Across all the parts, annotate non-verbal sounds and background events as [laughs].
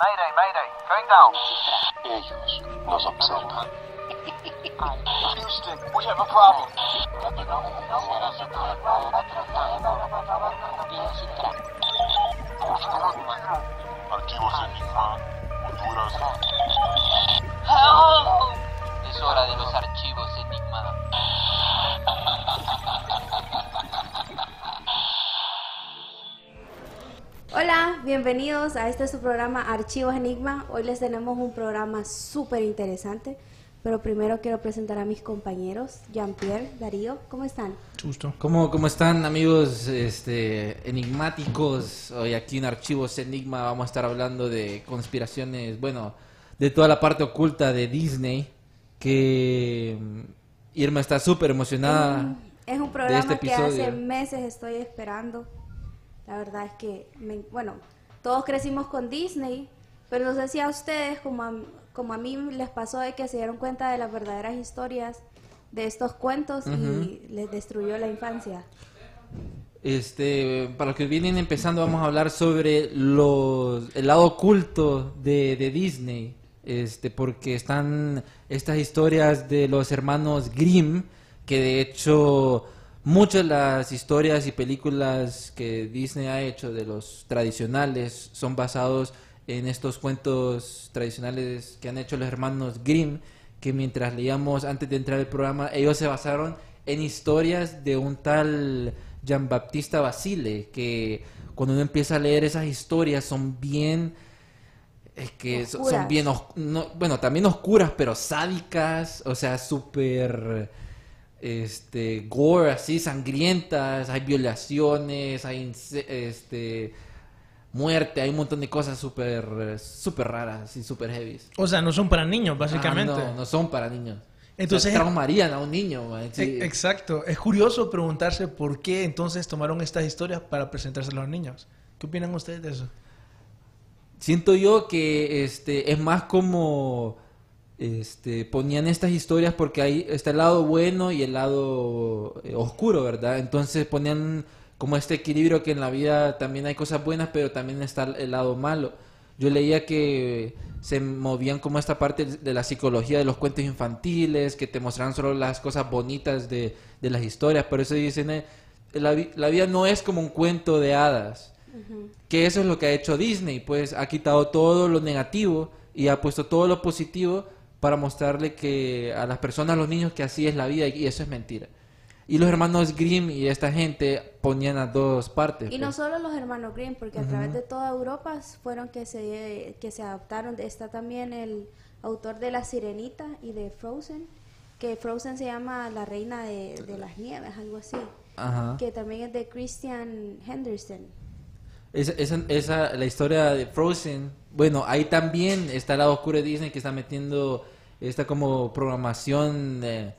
Mayday, mayday, going down. Ellos nos observan. Houston, we have a problem. Archivos Enigma, Honduras. Es hora de los archivos Enigma. Hola, bienvenidos a este su programa Archivos Enigma. Hoy les tenemos un programa súper interesante, pero primero quiero presentar a mis compañeros, Jean-Pierre, Darío, ¿cómo están? Justo. ¿Cómo, ¿Cómo están amigos este, enigmáticos? Hoy aquí en Archivos Enigma vamos a estar hablando de conspiraciones, bueno, de toda la parte oculta de Disney, que mm, Irma está súper emocionada. Es un programa este que hace meses estoy esperando. La verdad es que, me- bueno, todos crecimos con Disney, pero no sé si a ustedes, como a, como a mí les pasó de que se dieron cuenta de las verdaderas historias de estos cuentos y les destruyó la infancia. Este, para los que vienen empezando, vamos a hablar sobre los, el lado oculto de, de Disney. Este, porque están estas historias de los hermanos Grimm, que de hecho muchas de las historias y películas que Disney ha hecho de los tradicionales son basados en estos cuentos tradicionales que han hecho los hermanos Grimm, que mientras leíamos antes de entrar al programa, ellos se basaron en historias de un tal Jean Baptista Basile, que cuando uno empieza a leer esas historias son bien es que so- son bien os- no- bueno, también oscuras, pero sádicas, o sea, súper este gore así sangrientas, hay violaciones, hay este muerte, hay un montón de cosas súper súper raras y súper heavy. O sea, no son para niños, básicamente. no, no son para niños. Entonces- Entonces traumarían a un niño, sí. E- Exacto. Es curioso preguntarse por qué entonces tomaron estas historias para presentárselas a los niños. ¿Qué opinan ustedes de eso? Siento yo que este es más como este ponían estas historias porque ahí está el lado bueno y el lado eh, oscuro, ¿verdad? Entonces ponían como este equilibrio que en la vida también hay cosas buenas, pero también está el lado malo. Yo leía que se movían como esta parte de la psicología de los cuentos infantiles, que te mostraban solo las cosas bonitas de, de las historias, por eso dicen, eh, la, vi- la vida no es como un cuento de hadas. Que eso es lo que ha hecho Disney, pues ha quitado todo lo negativo y ha puesto todo lo positivo para mostrarle que a las personas, a los niños, que así es la vida y eso es mentira. Y los hermanos Grimm y esta gente ponían a dos partes. Y no pues. solo los hermanos Grimm, porque a través de toda Europa fueron que se, que se adaptaron. Está también el autor de La Sirenita y de Frozen, que Frozen se llama La Reina de, de las Nieves, algo así. Ajá. Que también es de Christian Henderson. Esa, esa, esa- la historia de Frozen, bueno, ahí también está el lado oscuro de Disney que está metiendo esta como programación, eh,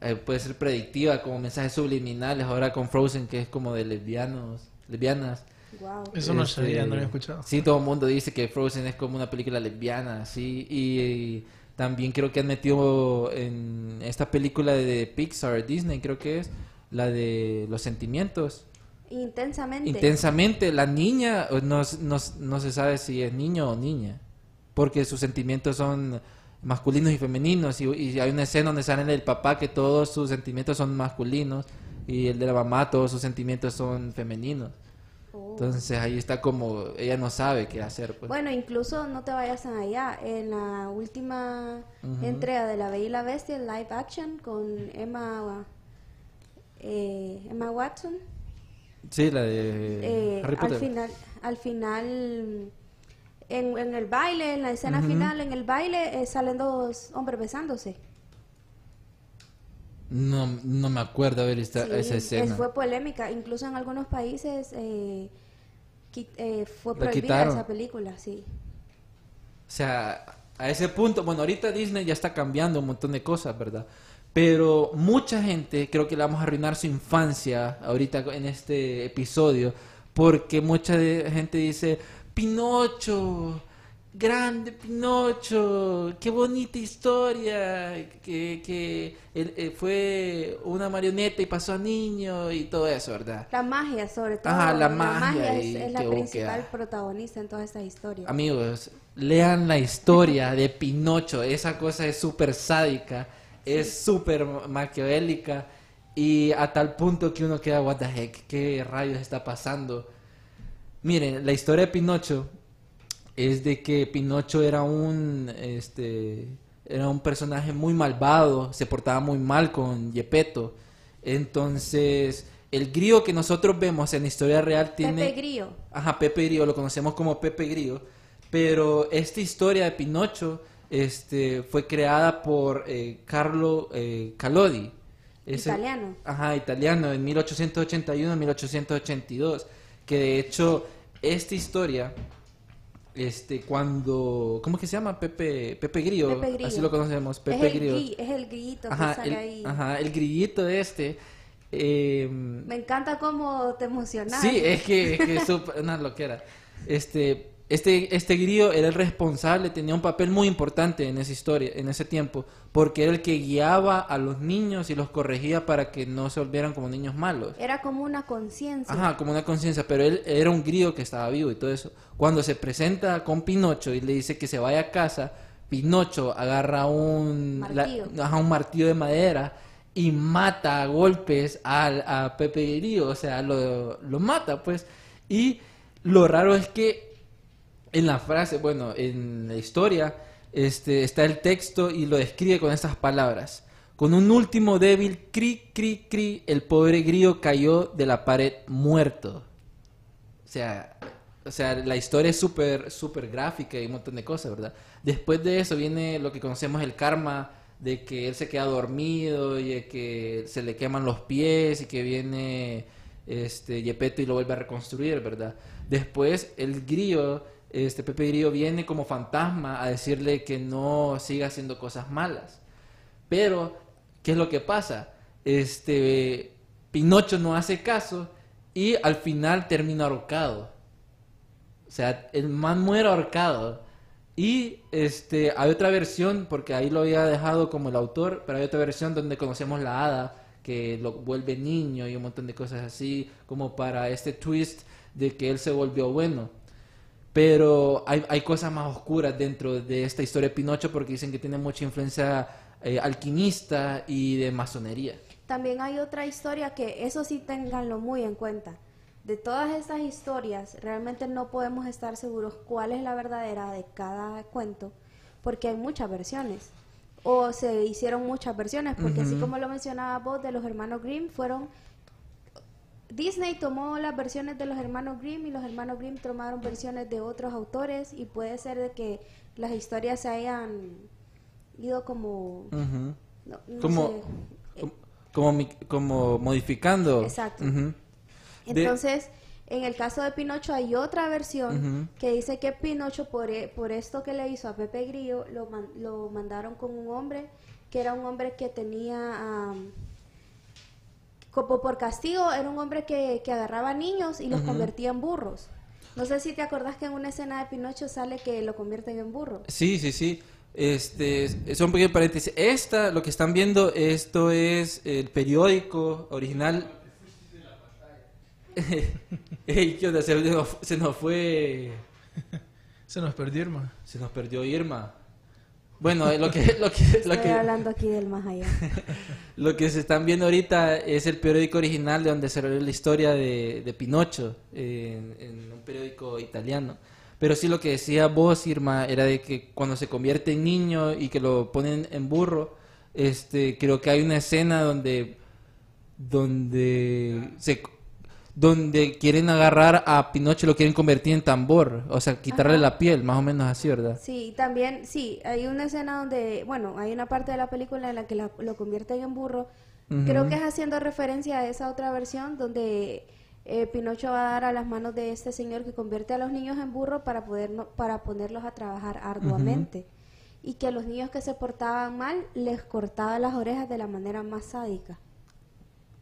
eh, puede ser predictiva, como mensajes subliminales, ahora con Frozen que es como de lesbianos, lesbianas. Wow. Eso no Este, sabía, no había escuchado. Sí, todo el mundo dice que Frozen es como una película lesbiana, sí, y, y también creo que han metido en esta película de Pixar, Disney creo que es, la de los sentimientos. Intensamente. Intensamente, la niña eh, no, no, no se sabe si es niño o niña, porque sus sentimientos son masculinos y femeninos, y, y hay una escena donde sale el papá que todos sus sentimientos son masculinos, y el de la mamá todos sus sentimientos son femeninos. Oh. Entonces ahí está como, ella no sabe qué hacer. Pues. Bueno, incluso no te vayas allá. En la última entrega de La Bella y la Bestia, live action, con Emma, eh, Emma Watson, sí, la de eh, Harry al final, al final en, en el baile, en la escena final, en el baile, eh, salen dos hombres besándose. No, no me acuerdo haber visto Sí, esa es- escena. fue polémica. Incluso en algunos países, eh, qui- eh, fue prohibida esa película, sí. O sea, a ese punto, bueno, ahorita Disney ya está cambiando un montón de cosas, ¿verdad? Pero mucha gente, creo que le vamos a arruinar su infancia ahorita en este episodio, porque mucha de- gente dice, Pinocho, grande Pinocho, qué bonita historia, que, que él, eh, fue una marioneta y pasó a niño y todo eso, ¿verdad? La magia, sobre todo. Ajá, la magia es, la principal busca- protagonista en todas estas historias. Amigos, lean la historia de Pinocho. Esa cosa es súper sádica, es súper maquiavélica y a tal punto que uno queda, what the heck, ¿qué rayos está pasando? Miren, la historia de Pinocho es de que Pinocho era un, este, era un personaje muy malvado, se portaba muy mal con Gepetto. Entonces, el grillo que nosotros vemos en la historia real tiene... Pepe Grillo. Ajá, Pepe Grillo, lo conocemos como Pepe Grillo. Pero esta historia de Pinocho este, fue creada por eh, Carlo eh, Calodi. Italiano. Ajá, italiano, en 1881-1882. Que de hecho, esta historia, este, cuando... ¿Cómo que se llama? Pepe, Pepe Grillo. Pepe Grillo. Así lo conocemos, Pepe es, el Grillo. gri- es el grillito que Ajá, sale el, ahí. ajá, el grillito este. eh, Me encanta cómo te emocionas. Sí, es que es que una loquera. Este, este, este grillo era el responsable, tenía un papel muy importante en esa historia, en ese tiempo, porque era el que guiaba a los niños y los corregía para que no se volvieran como niños malos. Era como una conciencia. Ajá, como una conciencia, pero él era un grillo que estaba vivo y todo eso. Cuando se presenta con Pinocho y le dice que se vaya a casa, Pinocho agarra un Martillo. la- ajá, un martillo de madera y mata a golpes a Pepe Grillo, o sea, lo, lo mata, pues. Y lo raro es que en la frase, bueno, en la historia, este, está el texto y lo describe con estas palabras. Con un último débil cri, cri, cri, el pobre grillo cayó de la pared muerto. O sea, o sea la historia es súper, súper gráfica y un montón de cosas, ¿verdad? Después de eso viene lo que conocemos el karma, de que él se queda dormido y de que se le queman los pies y que viene este Gepetto y lo vuelve a reconstruir, ¿verdad? Después el grillo, este Pepe Grillo viene como fantasma a decirle que no siga haciendo cosas malas. Pero, ¿qué es lo que pasa? Este Pinocho no hace caso y al final termina ahorcado. O sea, el man muere ahorcado. Y este hay otra versión, porque ahí lo había dejado como el autor, pero hay otra versión donde conocemos la hada que lo vuelve niño y un montón de cosas así, como para este twist de que él se volvió bueno. Pero hay, hay cosas más oscuras dentro de esta historia de Pinocho porque dicen que tiene mucha influencia eh, alquimista y de masonería. También hay otra historia que eso sí ténganlo muy en cuenta. De todas estas historias, realmente no podemos estar seguros cuál es la verdadera de cada cuento, porque hay muchas versiones. O se hicieron muchas versiones, porque así como lo mencionaba vos de los hermanos Grimm, fueron... Disney tomó las versiones de los hermanos Grimm y los hermanos Grimm tomaron versiones de otros autores y puede ser de que las historias se hayan ido como... Ujú. no- no como, sé, como, como mi- como modificando. Exacto. Entonces, en el caso de Pinocho hay otra versión que dice que Pinocho, por, e- por esto que le hizo a Pepe Grillo, lo, man- lo mandaron con un hombre que era un hombre que tenía, como por castigo, era un hombre que, que agarraba niños y los convertía en burros. No sé si te acordás que en una escena de Pinocho sale que lo convierten en burro. Sí, sí, sí. Este, son pequeños paréntesis. Esta, lo que están viendo, esto es el periódico original. [laughs] Ey, ¿qué onda? Se nos, se nos fue, [laughs] Se nos perdió, Irma. se nos perdió Irma. Bueno, eh, lo que, lo que, lo Estoy que, hablando aquí del más allá. [laughs] Lo que se están viendo ahorita es el periódico original de donde se reveló la historia de, de Pinocho, en, en un periódico italiano. Pero sí lo que decía vos, Irma, era de que cuando se convierte en niño y que lo ponen en burro, este, creo que hay una escena donde, donde se donde quieren agarrar a Pinocho y lo quieren convertir en tambor, o sea, quitarle Ajá. la piel, más o menos así, ¿verdad? Sí, también, sí, hay una escena donde, bueno, hay una parte de la película en la que la- lo convierten en burro. Creo que es haciendo referencia a esa otra versión donde eh, Pinocho va a dar a las manos de este señor que convierte a los niños en burro para, poder no- para ponerlos a trabajar arduamente. Y que a los niños que se portaban mal les cortaba las orejas de la manera más sádica.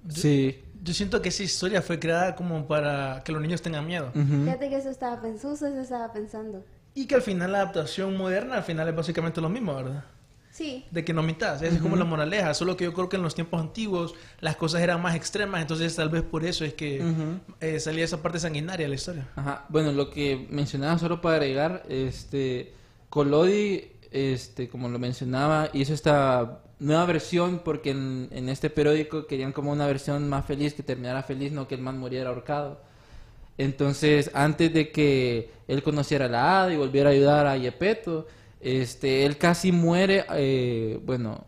Sí. Yo siento que esa historia fue creada como para que los niños tengan miedo. Ujú. Fíjate que eso estaba pensando, eso estaba pensando. Y que al final la adaptación moderna, al final es básicamente lo mismo, ¿verdad? Sí, De que no mitas, esa es como la moraleja. Solo que yo creo que en los tiempos antiguos las cosas eran más extremas, entonces tal vez por eso es que Ujú. eh, salía esa parte sanguinaria de la historia. Ajá. Bueno, lo que mencionaba solo para agregar, este, Collodi, este, como lo mencionaba, hizo esta nueva versión porque en, este periódico querían como una versión más feliz, que terminara feliz, no que el man muriera ahorcado. Entonces, antes de que él conociera a la hada y volviera a ayudar a Yepeto, este, él casi muere, eh, bueno,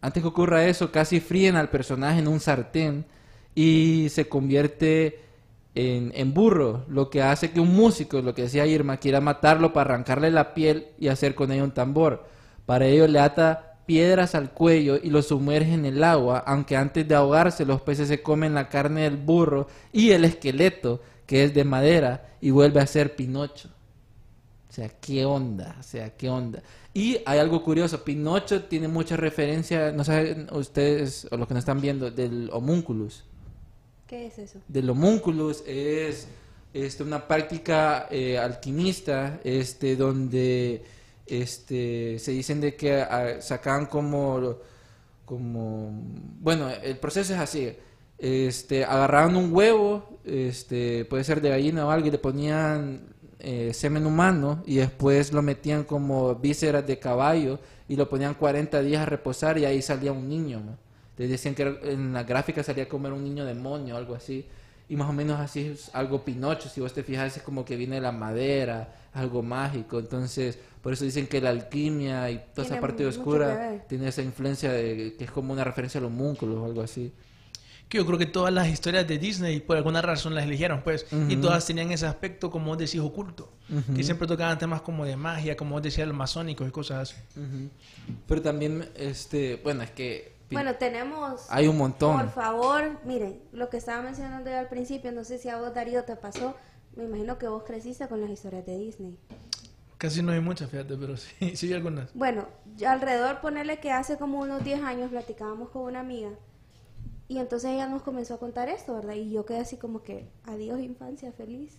antes que ocurra eso, casi fríen al personaje en un sartén y se convierte en, burro, lo que hace que un músico, lo que decía Irma, quiera matarlo para arrancarle la piel y hacer con ella un tambor. Para ello le ata piedras al cuello y lo sumerge en el agua, aunque antes de ahogarse los peces se comen la carne del burro y el esqueleto, que es de madera, y vuelve a ser Pinocho. O sea, ¿qué onda? O sea, ¿qué onda? Y hay algo curioso, Pinocho tiene mucha referencia, no saben ustedes o los que nos están viendo, del homúnculus. ¿Qué es eso? Del homúnculus es este, una práctica eh, alquimista este, donde este, se dicen de que ah, sacan como, como... Bueno, el proceso es así. Este, agarraban un huevo, este, puede ser de gallina o algo, y le ponían eh, semen humano y después lo metían como vísceras de caballo y lo ponían 40 días a reposar y ahí salía un niño. Les decían que en la gráfica salía como era un niño demonio o algo así. Y más o menos así es algo Pinocho, si vos te fijas, es como que viene de la madera, algo mágico. Entonces, por eso dicen que la alquimia y toda esa Tiene parte mucho que oscura tiene esa influencia de que es como una referencia al homúnculo o algo así. Que yo creo que todas las historias de Disney por alguna razón las eligieron, pues, y Ujú. todas tenían ese aspecto, como vos decís, oculto. Ujú. Que siempre tocaban temas como de magia, como vos decías, masónicos y cosas así. Pero también, este, bueno, es que Bueno, tenemos... hay un montón. Por favor, miren, lo que estaba mencionando yo al principio, no sé si a vos Darío te pasó, me imagino que vos creciste con las historias de Disney. Casi no hay muchas, fíjate, pero [laughs] sí, sí hay algunas. Bueno, yo alrededor ponerle que hace como unos 10 años platicábamos con una amiga y entonces ella nos comenzó a contar esto, ¿verdad? Y yo quedé así como que, adiós infancia feliz.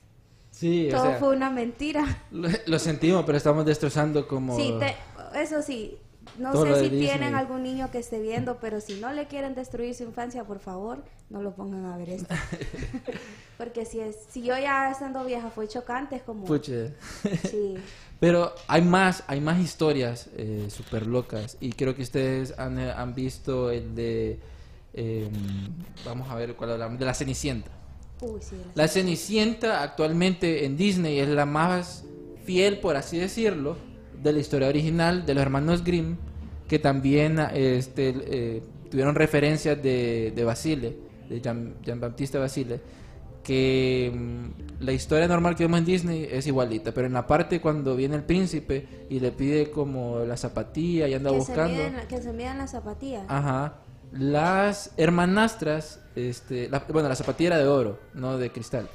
Sí, o Todo sea, fue una mentira. lo, lo sentimos, pero estamos destrozando como... Sí, te- eso sí, no Todo sé si Disney. tienen algún niño que esté viendo, pero si no le quieren destruir su infancia, por favor, no lo pongan a ver esto. [laughs] Porque si es, si yo ya estando vieja fue chocante, es como, Pucha. sí, [laughs] Pero hay más, hay más historias eh, súper locas. Y creo que ustedes han, eh, han visto el de... eh, vamos a ver cuál hablamos. De la Cenicienta. uy, sí, La Cenicienta actualmente en Disney es la más fiel, por así decirlo, de la historia original de los hermanos Grimm, que también este, eh, tuvieron referencias de, de Basile, de Jean, Jean-Baptiste Basile, que mm, la historia normal que vemos en Disney es igualita, pero en la parte cuando viene el príncipe y le pide como la zapatilla y anda que, se buscando... miden, que se midan las zapatillas. Ajá. Las hermanastras, este, la- bueno, la zapatilla era de oro, no de cristal.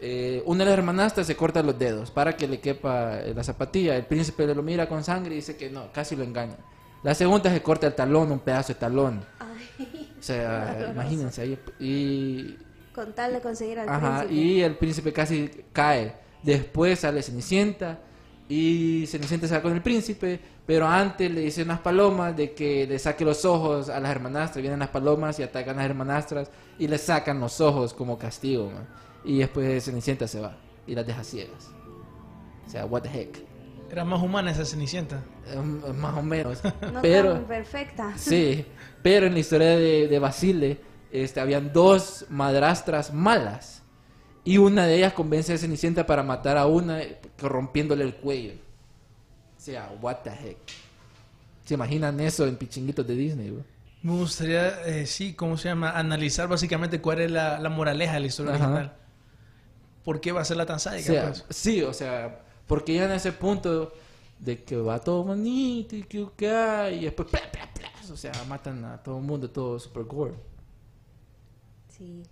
Eh, una de las hermanastras se corta los dedos para que le quepa la zapatilla. El príncipe lo mira con sangre y dice que no, casi lo engaña. La segunda se corta el talón, un pedazo de talón. Ay, O sea, [laughs] imagínense ahí. Y, con tal de conseguir al ajá, príncipe. y el príncipe casi cae. Después sale Cenicienta y Cenicienta se va con el príncipe, pero antes le dice unas palomas de que le saque los ojos a las hermanastras. Vienen las palomas y atacan a las hermanastras y le sacan los ojos como castigo. man. Y después Cenicienta se va y las deja ciegas. O sea, what the heck. Era más humana esa Cenicienta. Eh, Más o menos. [laughs] No [laughs] pero, tan perfecta. Sí, pero en la historia de, de Basile este, habían dos madrastras malas. Y una de ellas convence a Cenicienta para matar a una eh, rompiéndole el cuello. O sea, what the heck. ¿Se imaginan eso en pichinguitos de Disney? bro? Me gustaría, eh, sí, ¿cómo se llama? Analizar básicamente cuál es la, la moraleja de la historia Ajá. original. ¿Por qué va a ser la tan O sádica? sea, pues? sí, o sea, porque ya en ese punto de que va todo bonito y que y después, o sea, matan a todo el mundo, todo super gore. Sí.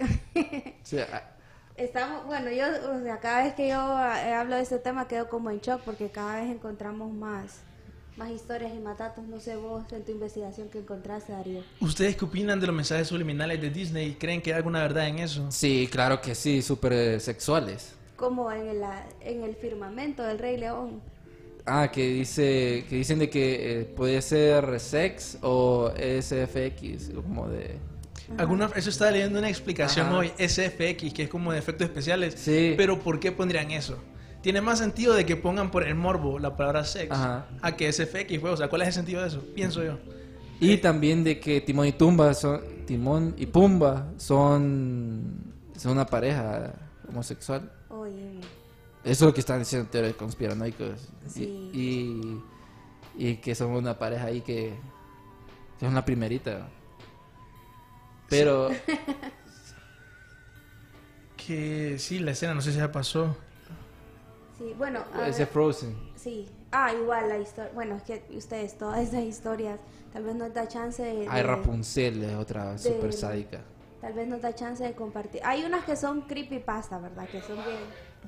O sea, Estamos, bueno, yo, o sea, cada vez que yo eh, hablo de este tema quedo como en shock porque cada vez encontramos más, más historias y más datos. No sé vos en tu investigación que encontraste, Darío. ¿Ustedes qué opinan de los mensajes subliminales de Disney? ¿Creen que hay alguna verdad en eso? sí, claro que sí, súper eh, sexuales. Como en el, en el firmamento del Rey León. Ah, que dice que dicen de que eh, puede ser sex o SFX, como de Alguna, eso estaba leyendo una explicación Ajá. hoy, SFX, que es como de efectos especiales. Sí. Pero ¿por qué pondrían eso? Tiene más sentido de que pongan por el morbo la palabra sex Ajá. a que SFX fue. O sea, ¿cuál es el sentido de eso? Pienso yo. y también de que Timón y Tumba son Timón y Pumba son son una pareja homosexual. Eso es lo que están diciendo teorías conspiranoicos. Y- Sí. Y, y que son una pareja ahí que, que es una primerita. Pero [laughs] Que sí, la escena, no sé si ya pasó. sí, bueno, a ese Frozen. sí. Ah, igual la historia. Bueno, es que ustedes, todas esas historias, tal vez nos da chance de. Ay, de- Rapunzel es otra super sádica. Tal vez nos da chance de compartir. Hay unas que son creepypasta, ¿verdad? Que son bien.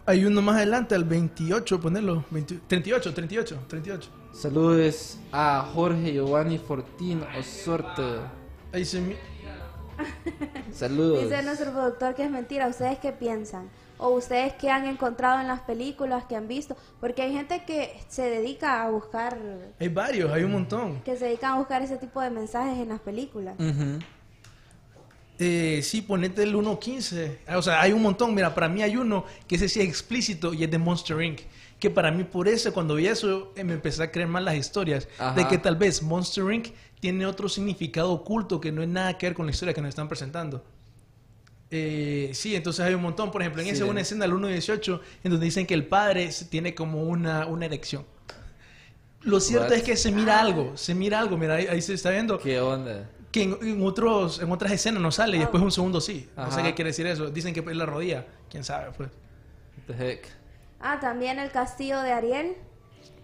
Hay uno más adelante, al 28, ponerlo. 20 38, 38, 38. Saludos a Jorge Giovanni Fortín Osorte. Ahí se mi- [laughs] Saludos. Dice nuestro productor que es mentira. ¿Ustedes qué piensan? O ustedes qué han encontrado en las películas que han visto. Porque hay gente que se dedica a buscar. Hay varios, hay un montón. Que se dedican a buscar ese tipo de mensajes en las películas. Ujú. Eh, sí, ponete el 1.15. Ah, O sea, hay un montón. Mira, para mí hay uno que ese sí es explícito y es de Monster Inc. Que para mí, por eso, cuando vi eso, eh, me empecé a creer más las historias. Ajá. De que tal vez Monster Inc. tiene otro significado oculto que no es nada que ver con la historia que nos están presentando. Eh, sí, entonces hay un montón. Por ejemplo, en Sí. esa una escena, el 1.18, en donde dicen que el padre tiene como una, una erección. Lo cierto What? es que se mira algo, se mira algo, mira, ahí, ahí se está viendo ¿Qué onda? Que en, en otros en otras escenas no sale y después un segundo sí. No sé Ajá. qué quiere decir eso. Dicen que es la rodilla, quién sabe, pues. The heck? Ah, también el castillo de Ariel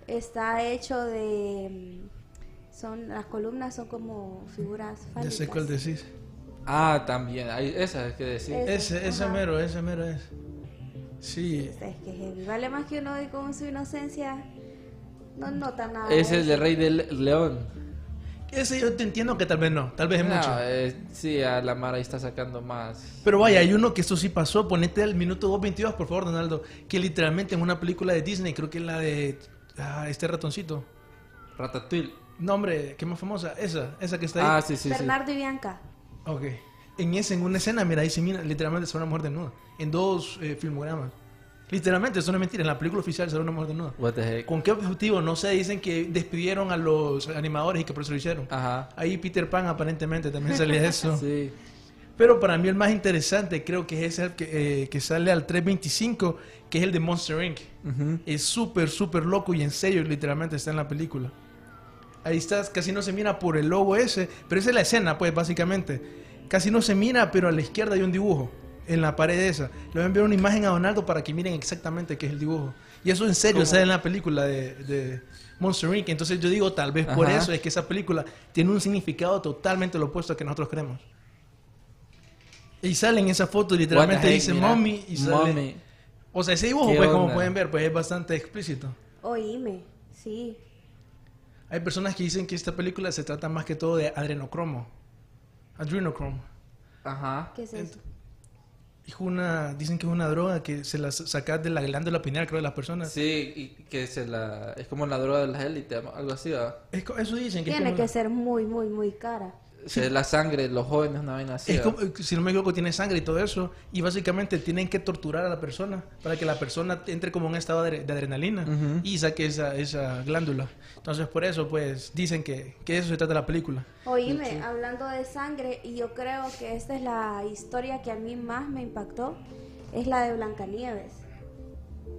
está hecho de. Son, las columnas son como figuras Ya fálicas. sé cuál decís. Ah, también. Hay, esa es que decir. Es- Ese, ese Ajá. mero, ese mero es. Sí. Es que heavy. Vale más que uno y con su inocencia no nota nada. Es el de. Rey del León. Ese yo te entiendo que tal vez no, tal vez es No, mucho. eh, sí, a la Mara ahí está sacando más. Pero vaya, hay uno que esto sí pasó. Ponete el minuto 2.22, por favor, Donaldo. Que literalmente en una película de Disney, creo que es la de ah, este ratoncito. Ratatouille. No, hombre, ¿qué más famosa? Esa, esa que está ahí. Ah, sí, sí, sí. Bernardo y Bianca. Ok. En ese, en una escena, mira, ahí se mira, literalmente se ve una mujer desnuda. En dos eh, filmogramas. Literalmente, eso no es mentira. En la película oficial se ve una mujer desnuda. What the heck? ¿Con qué objetivo? No sé, dicen que despidieron a los animadores y que por eso lo hicieron. Ajá. Ahí Peter Pan aparentemente también salía eso. [laughs] Sí. Pero para mí el más interesante creo que es ese que, eh, que sale al 325, que es el de Monster Inc. Es súper, súper loco y en serio literalmente está en la película. Ahí está, casi no se mira por el logo ese, pero esa es la escena, pues, básicamente. Casi no se mira, pero a la izquierda hay un dibujo en la pared esa. Le voy a enviar una imagen a Donaldo para que miren exactamente qué es el dibujo. Y eso en serio ¿Cómo? sale en la película de, de Monster Inc. Entonces yo digo, tal vez por Ajá. eso es que esa película tiene un significado totalmente lo opuesto a que nosotros creemos. Y sale en esa foto, literalmente heck, dice mira. mommy y sale... Mommy. O sea, ese dibujo, ¿Qué pues, como pueden ver, pues es bastante explícito. Oíme, sí. Hay personas que dicen que esta película se trata más que todo de adrenocromo. Adrenocromo. Ajá. ¿Qué es eso? Es una, dicen que es una droga que se la sacas de la glándula pineal, creo, de las personas. Sí, y que se la... es como la droga de las élites, algo así, ¿verdad? Es co- eso dicen que Tiene es que como, ser muy, muy, muy cara. Se la sangre de los jóvenes, una vaina así. es como- si no me equivoco, tiene sangre y todo eso. Y básicamente tienen que torturar a la persona para que la persona entre como en un estado de, de adrenalina Ujú. y saque esa, esa glándula. Entonces, por eso, pues, dicen que, que eso se trata la película. Oíme, hablando de sangre, y yo creo que esta es la historia que a mí más me impactó, es la de Blancanieves.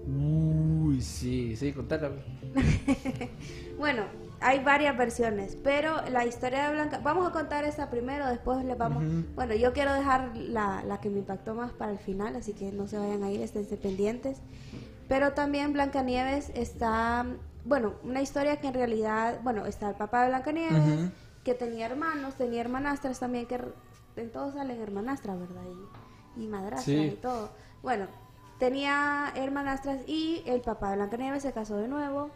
Uy, sí, sí, contala. [laughs] Bueno, hay varias versiones, pero la historia de Blanca... Vamos a contar esta primero, después le vamos... Bueno, yo quiero dejar la, la que me impactó más para el final, así que no se vayan a ir, esténse pendientes. Pero también Blancanieves está... Bueno, una historia que en realidad... Bueno, está el papá de Blancanieves, Ujú. que tenía hermanos, tenía hermanastras también, que en todos salen hermanastras, ¿verdad? y madrastras Sí. y todo. Bueno, tenía hermanastras y el papá de Blancanieves se casó de nuevo.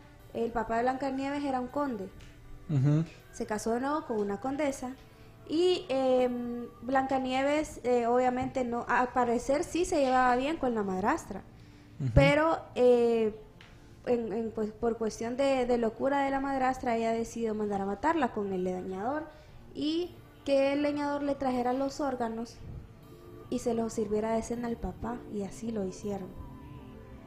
El papá de Blancanieves era un conde. Se casó de nuevo con una condesa. Y eh, Blancanieves, eh, obviamente, no, al parecer sí se llevaba bien con la madrastra. Pero eh, en- en, pues, por cuestión de, de locura de la madrastra, ella decidió mandar a matarla con el leñador y que el leñador le trajera los órganos y se los sirviera de cena al papá. Y así lo hicieron.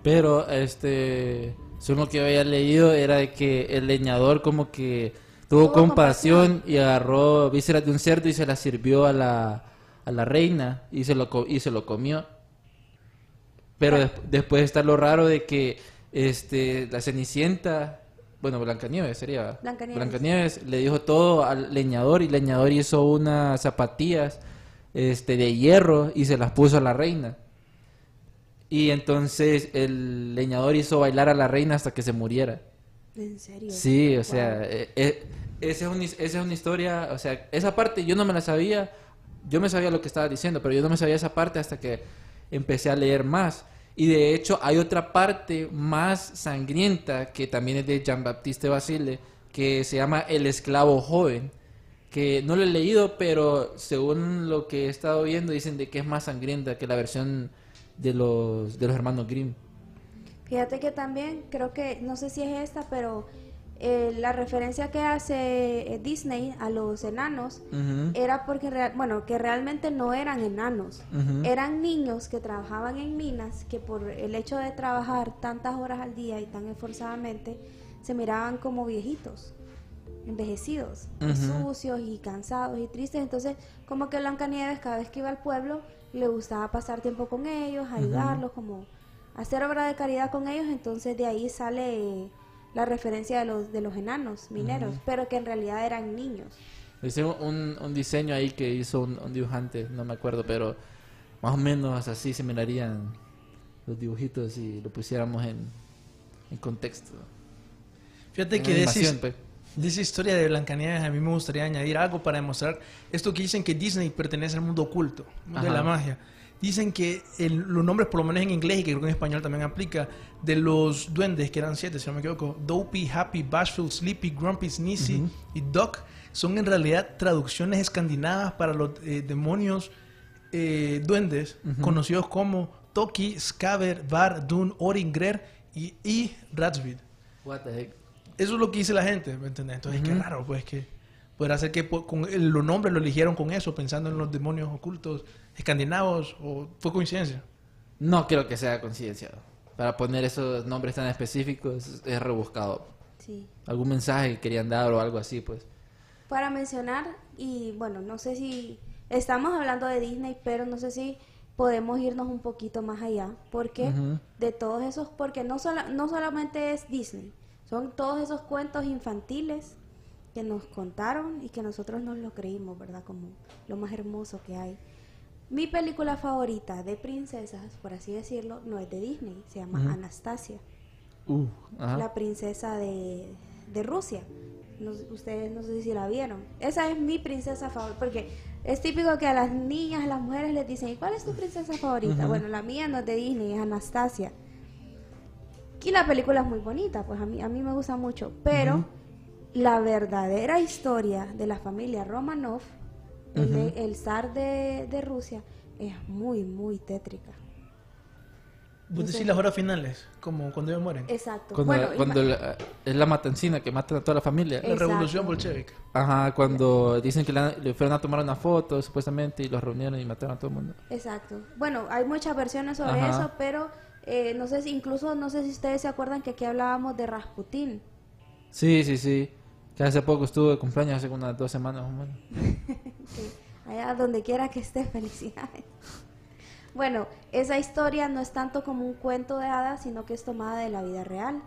Pero, este, según lo que yo había leído, era de que el leñador como que tuvo Tuvo compasión, compasión. y agarró vísceras de un cerdo y se las sirvió a la, a la reina y se lo, y se lo comió. Pero des- después está lo raro de que este, la Cenicienta, bueno, Blancanieves sería. Blancanieves. Blancanieves le dijo todo al leñador y el leñador hizo unas zapatillas este, de hierro y se las puso a la reina. Y entonces el leñador hizo bailar a la reina hasta que se muriera. ¿En serio? Sí, o Wow. sea, eh, eh, esa, es una, esa es una historia, o sea, esa parte yo no me la sabía, yo me sabía lo que estaba diciendo, pero yo no me sabía esa parte hasta que empecé a leer más. Y de hecho hay otra parte más sangrienta que también es de Jean-Baptiste Basile, que se llama El esclavo joven, que no lo he leído, pero según lo que he estado viendo dicen de que es más sangrienta que la versión de los, de los hermanos Grimm. Fíjate que también creo que, no sé si es esta, pero eh, la referencia que hace eh, Disney a los enanos era porque, real- bueno, que realmente no eran enanos, eran niños que trabajaban en minas, que por el hecho de trabajar tantas horas al día y tan esforzadamente, se miraban como viejitos, envejecidos, sucios y cansados y tristes. Entonces, como que Blancanieves cada vez que iba al pueblo le gustaba pasar tiempo con ellos, ayudarlos, como hacer obra de caridad con ellos. Entonces de ahí sale la referencia de los, de los enanos mineros, pero que en realidad eran niños. Hice un, un diseño ahí que hizo un, un dibujante, no me acuerdo, pero más o menos así se mirarían los dibujitos si lo pusiéramos en, en contexto. Fíjate En que de esa, animación, his- pues. De esa historia de Blancanieves a mí me gustaría añadir algo para demostrar esto que dicen que Disney pertenece al mundo oculto, de Ajá. la magia. Dicen que el- los nombres, por lo menos en inglés y que creo que en español también aplica, de los duendes, que eran siete, si no me equivoco, Dopey, Happy, Bashful, Sleepy, Grumpy, Sneezy y Doc, son en realidad traducciones escandinavas para los eh, demonios eh, duendes, conocidos como Toki, Skaver, Var, Dun, Oringrer y, y Ratsvid. What the heck? Eso es lo que dice la gente, ¿me entiendes? Entonces, qué raro, pues, que podrá ser que con el- los nombres lo eligieron con eso, pensando en los demonios ocultos escandinavos, o fue coincidencia. No creo que sea coincidencia. Para poner esos nombres tan específicos es, es rebuscado. Sí. Algún mensaje que querían dar o algo así, pues. Para mencionar, y bueno, no sé si estamos hablando de Disney, pero no sé si podemos irnos un poquito más allá, porque Ujú. de todos esos, porque no, sola- no solamente es Disney, son todos esos cuentos infantiles que nos contaron y que nosotros nos lo creímos, ¿verdad? Como lo más hermoso que hay. Mi película favorita de princesas, por así decirlo, no es de Disney, se llama. Anastasia Uh, ajá. la princesa de, de Rusia. No ustedes no sé si la vieron. Esa es mi princesa favorita, porque es típico que a las niñas, a las mujeres les dicen, ¿y cuál es tu princesa favorita? Bueno, la mía no es de Disney, es Anastasia. Y la película es muy bonita, pues a mí, a mí me gusta mucho, pero la verdadera historia de la familia Romanov, el, de- el zar de, de Rusia, es muy, muy tétrica. Vos decís las horas finales, como cuando ellos mueren. Exacto. Cuando, Bueno, cuando ima- la- es la matancina que matan a toda la familia. La Exacto. revolución bolchevique. Ajá, cuando dicen que la- le fueron a tomar una foto supuestamente y los reunieron y mataron a todo el mundo. Exacto. Bueno, hay muchas versiones sobre Ajá. eso, pero eh, no sé si, incluso no sé si ustedes se acuerdan que aquí hablábamos de Rasputín. Sí, sí, sí. Que hace poco estuvo de cumpleaños, hace unas dos semanas más o menos. [laughs] allá donde quiera que esté, [laughs] felicidades. Bueno, esa historia no es tanto como un cuento de hadas, sino que es tomada de la vida real.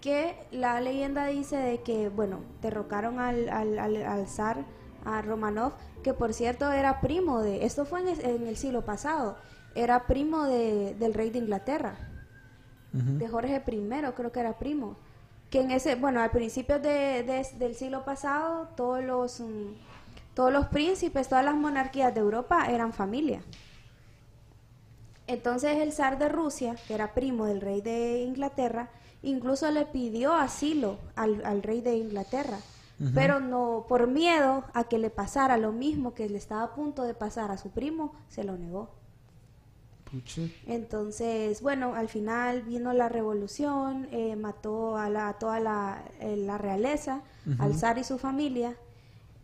Que la leyenda dice de que, bueno, derrocaron al, al, al, al zar, a Romanov, que por cierto era primo de, esto fue en, es- en el siglo pasado, era primo de, del rey de Inglaterra. De Jorge I, creo que era primo. Que en ese, bueno, al principio de, de- del siglo pasado, todos los, mm, todos los príncipes, todas las monarquías de Europa eran familia. Entonces el zar de Rusia, que era primo del rey de Inglaterra, incluso le pidió asilo al, al rey de Inglaterra, pero no por miedo a que le pasara lo mismo que le estaba a punto de pasar a su primo, se lo negó. Entonces, bueno, al final vino la revolución, eh, mató a, la, a toda la, eh, la realeza, al zar y su familia.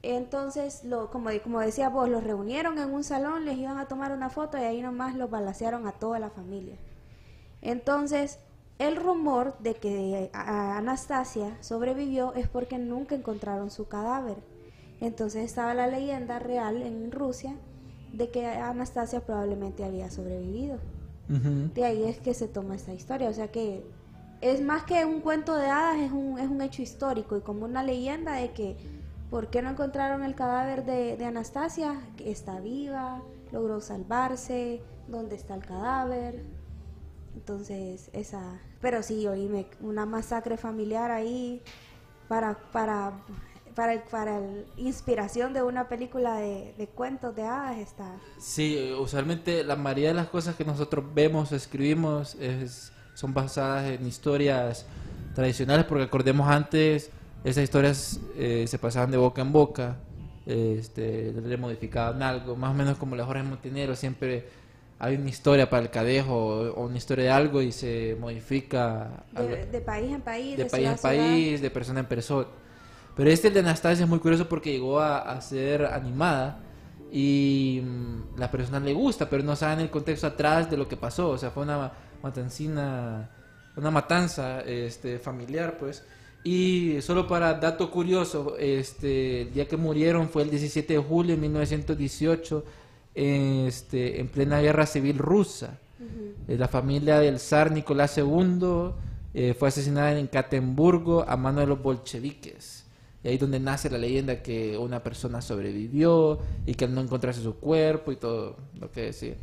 Entonces, lo, como, como decía vos, los reunieron en un salón, les iban a tomar una foto y ahí nomás los balacearon a toda la familia. Entonces, el rumor de que a- a Anastasia sobrevivió es porque nunca encontraron su cadáver. Entonces estaba la leyenda real en Rusia de que Anastasia probablemente había sobrevivido. De ahí es que se toma esta historia. O sea que es más que un cuento de hadas, es un, es un hecho histórico y como una leyenda de que ¿por qué no encontraron el cadáver de, de Anastasia? Que está viva, logró salvarse, ¿dónde está el cadáver? Entonces, esa... Pero sí, oíme, una masacre familiar ahí para... para para, el- para el- inspiración de una película de, de cuentos de hadas está Sí, usualmente la mayoría de las cosas que nosotros vemos o escribimos es- son basadas en historias tradicionales, porque acordemos antes, esas historias eh, se pasaban de boca en boca, este, le modificaban algo, más o menos como las Jorge Montenegro, siempre hay una historia para el cadejo o, una historia de algo y se modifica algo- de, de país en país, de de, país en ciudad a ciudad. país, de persona en persona. Pero este el de Anastasia es muy curioso porque llegó a, a ser animada y mm, la persona le gusta, pero no saben el contexto atrás de lo que pasó. O sea, fue una matancina, una matanza este, familiar, pues. Y solo para dato curioso, este, el día que murieron fue el 17 de julio de 1918, este, en plena guerra civil rusa. Eh, La familia del zar Nicolás II eh, fue asesinada en Catemburgo a mano de los bolcheviques. Y ahí es donde nace la leyenda que una persona sobrevivió y que al no encontrarse su cuerpo y todo lo que decía.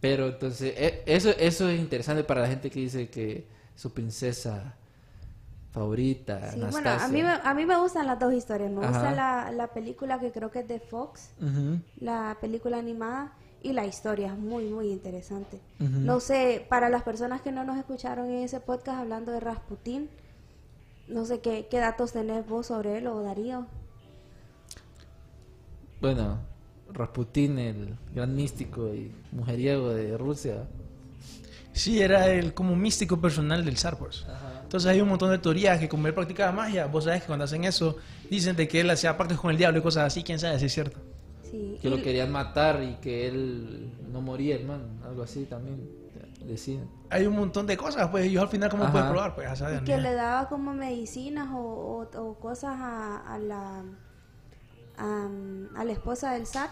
Pero entonces, e- eso, eso es interesante para la gente que dice que su princesa favorita, Sí, bueno, Anastasia. a mí, me, a mí me gustan las dos historias. Me Ajá. gusta la, la película que creo que es de Fox, Ujú. la película animada, y la historia es muy, muy interesante. Ujú. No sé, para las personas que no nos escucharon en ese podcast hablando de Rasputín, no sé qué, qué datos tenés vos sobre él o Darío. Bueno, Rasputín, el gran místico y mujeriego de Rusia. Sí, era el como místico personal del zar, pues. Entonces hay un montón de teorías que como él practicaba magia, vos sabés que cuando hacen eso, dicen de que él hacía pactos con el diablo y cosas así, quién sabe si es cierto. Sí, que y- lo querían matar y que él no moría, hermano. Algo así también decían. Hay un montón de cosas, pues ellos al final cómo Ajá. pueden probar, pues ya saben. y que ya. le daba como medicinas o, o- o cosas a, a la a, a la esposa del zar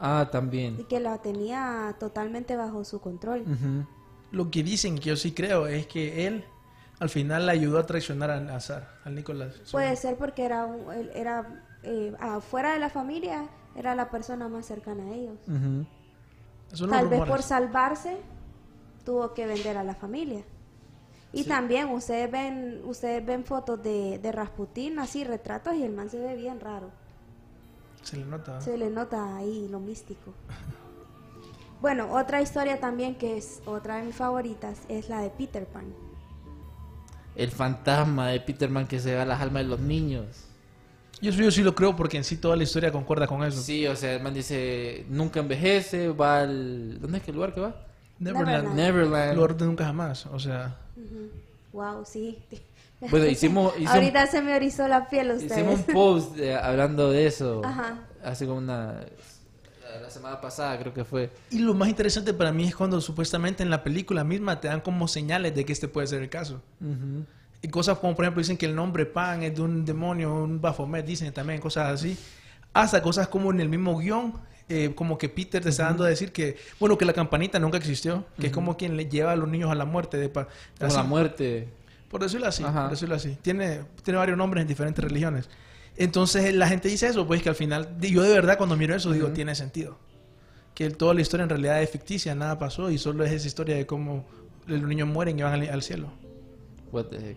Ah, y también. que la tenía totalmente bajo su control. Lo que dicen, que yo sí creo, es que él al final le ayudó a traicionar a, a zar, al Nicolás. Puede ser porque era un- él era eh, afuera de la familia era la persona más cercana a ellos. Tal vez por salvarse tuvo que vender a la familia. Y también ustedes ven ustedes ven fotos de, de Rasputín así retratos y el man se ve bien raro. Se le nota. Se le nota ahí lo místico. [laughs] Bueno, otra historia también que es otra de mis favoritas es la de Peter Pan. El fantasma de Peterman que se va a las almas de los niños. Yo, yo sí lo creo porque en sí toda la historia concuerda con eso. Sí, o sea, el man dice, nunca envejece, va al... ¿Dónde es que el lugar que va? Neverland. Neverland. Lugar de nunca jamás. O sea, Wow, sí. [laughs] Bueno, hicimos- [laughs] hicimos- Ahorita se me erizó la piel ustedes. Hicimos un post eh, hablando de eso. Ajá. Hace como una... La semana pasada creo que fue. y lo más interesante para mí es cuando supuestamente en la película misma te dan como señales de que este puede ser el caso. Y cosas como, por ejemplo, dicen que el nombre Pan es de un demonio, un Baphomet, dicen también cosas así. Hasta cosas como en el mismo guion, eh, como que Peter te está dando a decir que, bueno, que la campanita nunca existió, que es como quien le lleva a los niños a la muerte. De pa- así, la muerte. Por decirlo así, Ajá. por decirlo así. Tiene, tiene varios nombres en diferentes religiones. Entonces la gente dice eso, pues que al final, yo de verdad cuando miro eso digo, tiene sentido. Que toda la historia en realidad es ficticia, nada pasó y solo es esa historia de cómo los niños mueren y van al, al cielo. What the heck.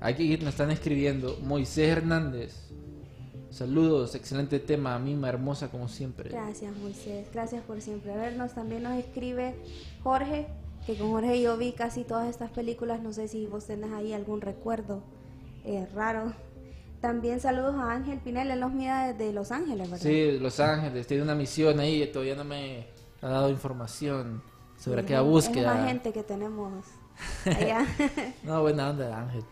Aquí nos están escribiendo Moisés Hernández. Saludos, excelente tema, mima hermosa como siempre. Gracias, Moisés. Gracias por siempre vernos. También nos escribe Jorge, que con Jorge yo vi casi todas estas películas. No sé si vos tenés ahí algún recuerdo eh, raro. También saludos a Ángel Pinel, él nos mira desde Los Ángeles, ¿verdad? Sí, Los Ángeles, tiene una misión ahí, todavía no me ha dado información sobre aquella búsqueda. Es más gente que tenemos allá. [laughs] No, buena onda, Ángel.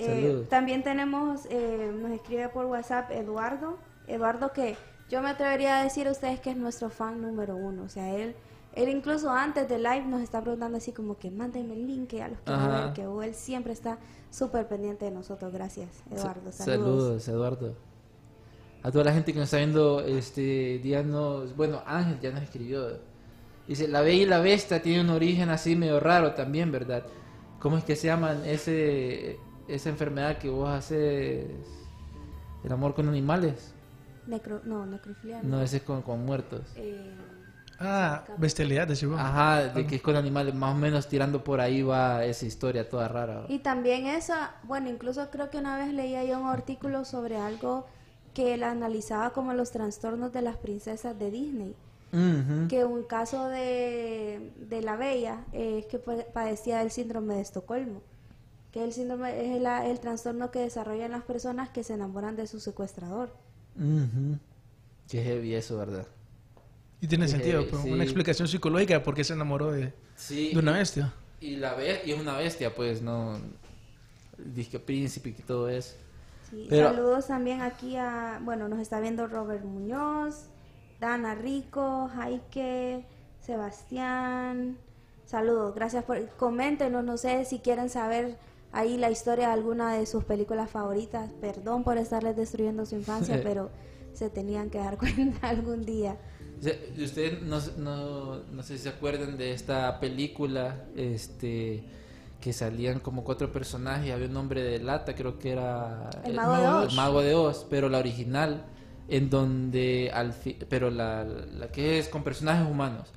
Eh, también tenemos, eh, nos escribe por WhatsApp Eduardo. Eduardo que yo me atrevería a decir a ustedes que es nuestro fan número uno. O sea, él, él incluso antes del live nos está preguntando así como que mándenme el link que a los que ver, que él siempre está súper pendiente de nosotros. Gracias, Eduardo. Sa- Saludos. Saludos, Eduardo. A toda la gente que nos está viendo, este, día nos- bueno, Ángel ya nos escribió. Dice, la Bella y la Bestia tiene un origen así medio raro también, ¿verdad? ¿Cómo es que se llaman ese, esa enfermedad que vos haces el amor con animales? Necro, no, necrofilia. No, ese es con, con muertos. Eh, Ah, bestialidad, decís vos. Ajá, de que es con animales, más o menos tirando por ahí va esa historia toda rara. Y también esa, bueno, incluso creo que una vez leía yo un artículo sobre algo que él analizaba como los trastornos de las princesas de Disney. Que un caso de, de la bella es que pa- padecía del síndrome de Estocolmo. Que el síndrome es el, el trastorno que desarrollan las personas que se enamoran de su secuestrador. Ujú. Qué heavy eso, ¿verdad? Y tiene sentido, pues, sí. una explicación psicológica de por qué se enamoró de, Sí. de una bestia. Y la be- y es una bestia, pues, no. Disque príncipe y todo eso. Sí, Pero- Saludos también aquí a, bueno, nos está viendo Robert Muñoz, Dana Rico, Jaike, Sebastián. Saludos, gracias por, coméntenos, no sé si quieren saber ahí la historia de alguna de sus películas favoritas. Perdón por estarles destruyendo su infancia, [laughs] pero se tenían que dar [laughs] cuenta algún día. Ustedes no, no, no sé si se acuerdan de esta película, este que salían como cuatro personajes, había un hombre de lata, creo que era El Mago de Oz. el Mago de Oz, pero la original, en donde al fi- pero la, la que es con personajes humanos.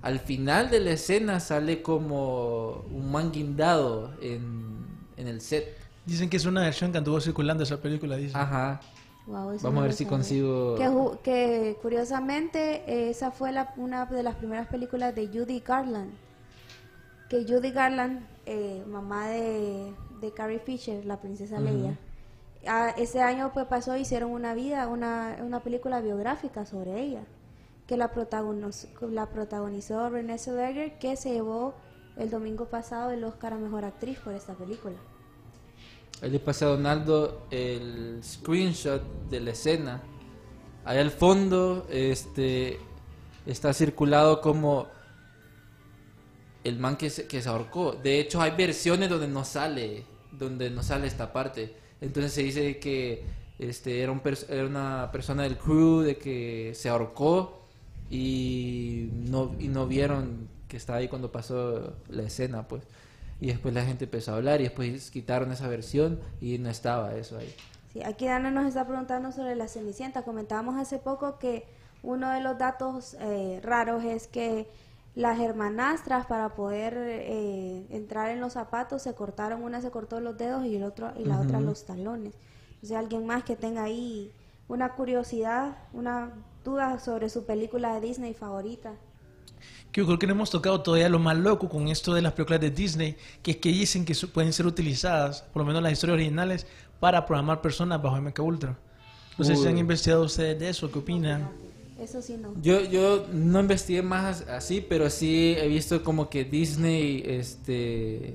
Al final de la escena sale como un man guindado en, en el set. Dicen que es una versión que anduvo circulando esa película, dicen. Ajá. Wow, Vamos no a ver si consigo. Que, curiosamente esa fue la- una de las primeras películas de Judy Garland. Que Judy Garland, eh, mamá de, de Carrie Fisher, la princesa Leia, ah, ese año pues pasó hicieron una vida, una, una película biográfica sobre ella, que la, protagonizó, la protagonizó Renée Zellweger, que se llevó el domingo pasado el Oscar a Mejor Actriz por esta película. Ahí le pasé a Donaldo el screenshot de la escena. Ahí al fondo este, está circulado como el man que se, que se ahorcó. De hecho, hay versiones donde no sale, donde no sale esta parte. Entonces se dice que este, era, un era una persona del crew de que se ahorcó y no, y no vieron que estaba ahí cuando pasó la escena, pues. Y después la gente empezó a hablar y después quitaron esa versión y no estaba eso ahí. Sí, aquí Dana nos está preguntando sobre la Cenicienta. Comentábamos hace poco que uno de los datos eh, raros es que las hermanastras para poder eh, entrar en los zapatos se cortaron, una se cortó los dedos y el otro y la otra los talones. O sea, alguien más que tenga ahí una curiosidad, una duda sobre su película de Disney favorita. Que yo creo que no hemos tocado todavía lo más loco con esto de las películas de Disney, que es que dicen que pueden ser utilizadas, por lo menos las historias originales, para programar personas bajo MK Ultra. No sé si han investigado ustedes de eso, ¿qué opinan? Eso sí no. Yo, yo no investigué más así, pero sí he visto como que Disney este,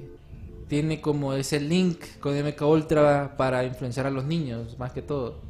tiene como ese link con MK Ultra para influenciar a los niños, más que todo.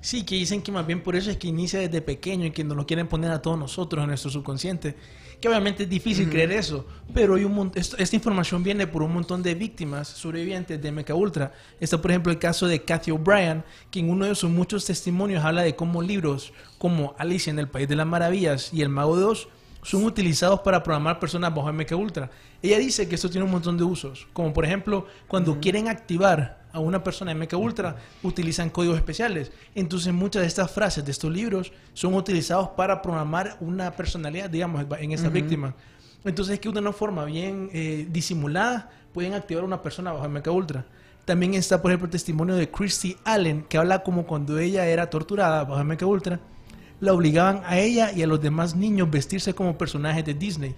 Sí, que dicen que más bien por eso es que inicia desde pequeño y que nos lo quieren poner a todos nosotros en nuestro subconsciente. Que obviamente es difícil creer eso, pero hay un esto- esta información viene por un montón de víctimas sobrevivientes de MK Ultra. Está, por ejemplo, el caso de Kathy O'Brien, que en uno de sus muchos testimonios habla de cómo libros como Alicia en el País de las Maravillas y El Mago de Oz son utilizados para programar personas bajo MK Ultra. Ella dice que esto tiene un montón de usos, como por ejemplo cuando quieren activar a una persona MK Ultra utilizan códigos especiales. Entonces muchas de estas frases de estos libros son utilizados para programar una personalidad, digamos, en esta víctima. Entonces que de una forma bien eh, disimulada pueden activar a una persona bajo MK Ultra. También está, por ejemplo, el testimonio de Christy Allen, que habla como cuando ella era torturada bajo MK Ultra, la obligaban a ella y a los demás niños vestirse como personajes de Disney.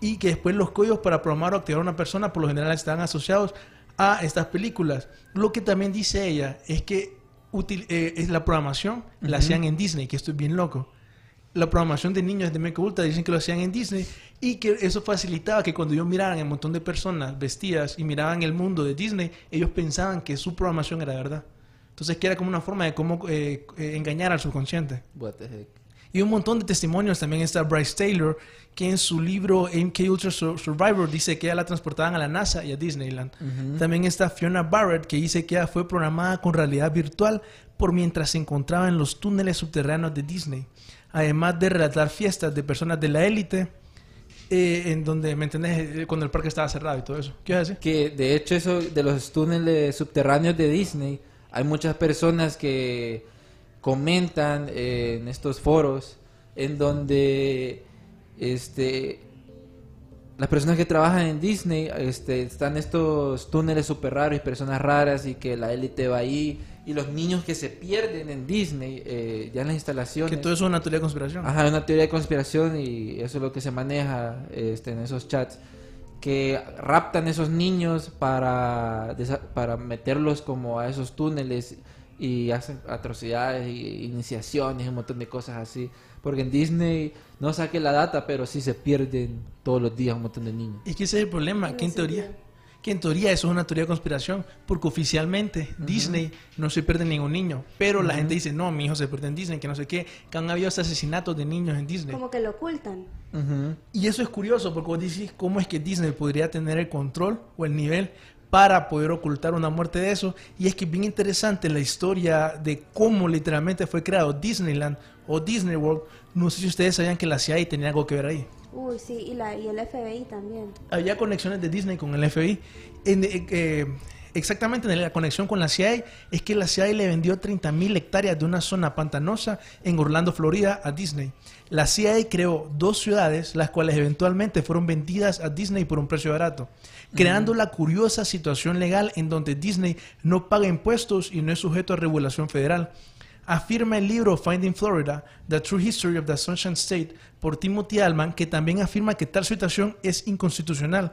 Y que después los códigos para programar o activar a una persona por lo general están asociados a estas películas. Lo que también dice ella es que util- eh, es la programación la hacían en Disney, que esto es bien loco. La programación de niños de Mecha Ultra dicen que lo hacían en Disney y que eso facilitaba que cuando ellos miraran el montón de personas vestidas y miraban el mundo de Disney, ellos pensaban que su programación era verdad. Entonces que era como una forma de cómo eh, eh, engañar al subconsciente. What the heck. Y un montón de testimonios. También está Bryce Taylor, que en su libro MK Ultra Sur- Survivor dice que ella la transportaban a la NASA y a Disneyland. También está Fiona Barrett, que dice que ella fue programada con realidad virtual por mientras se encontraba en los túneles subterráneos de Disney. Además de relatar fiestas de personas de la élite, eh, en donde, ¿me entendés? Cuando el parque estaba cerrado y todo eso. ¿Qué vas a decir? Que de hecho eso de los túneles subterráneos de Disney, hay muchas personas que comentan eh, en estos foros en donde este las personas que trabajan en Disney este, están estos túneles super raros y personas raras y que la élite va ahí y los niños que se pierden en Disney eh, ya en las instalaciones Que todo eso es una teoría de conspiración. Ajá, una teoría de conspiración y eso es lo que se maneja este, en esos chats. Que raptan esos niños para, para meterlos como a esos túneles y hacen atrocidades y iniciaciones y un montón de cosas así. Porque en Disney no saqué la data, pero sí se pierden todos los días un montón de niños. Es que ese es el problema, que en teoría, que en teoría eso es una teoría de conspiración, porque oficialmente Disney no se pierde ningún niño, pero la gente dice, no, mi hijo se pierde en Disney, que no sé qué, que han habido hasta asesinatos de niños en Disney. Como que lo ocultan. Y eso es curioso, porque vos decís, ¿cómo es que Disney podría tener el control o el nivel para poder ocultar una muerte de eso? Y es que es bien interesante la historia de cómo literalmente fue creado Disneyland o Disney World. No sé si ustedes sabían que la CIA tenía algo que ver ahí. Uy, sí, y, la, y el FBI también. había conexiones de Disney con el FBI. En, eh, exactamente en la conexión con la CIA es que la CIA le vendió 30.000 hectáreas de una zona pantanosa en Orlando, Florida, a Disney. La CIA creó dos ciudades, las cuales eventualmente fueron vendidas a Disney por un precio barato, creando la curiosa situación legal en donde Disney no paga impuestos y no es sujeto a regulación federal afirma el libro Finding Florida, The True History of the Sunshine State, por Timothy Allman, que también afirma que tal situación es inconstitucional.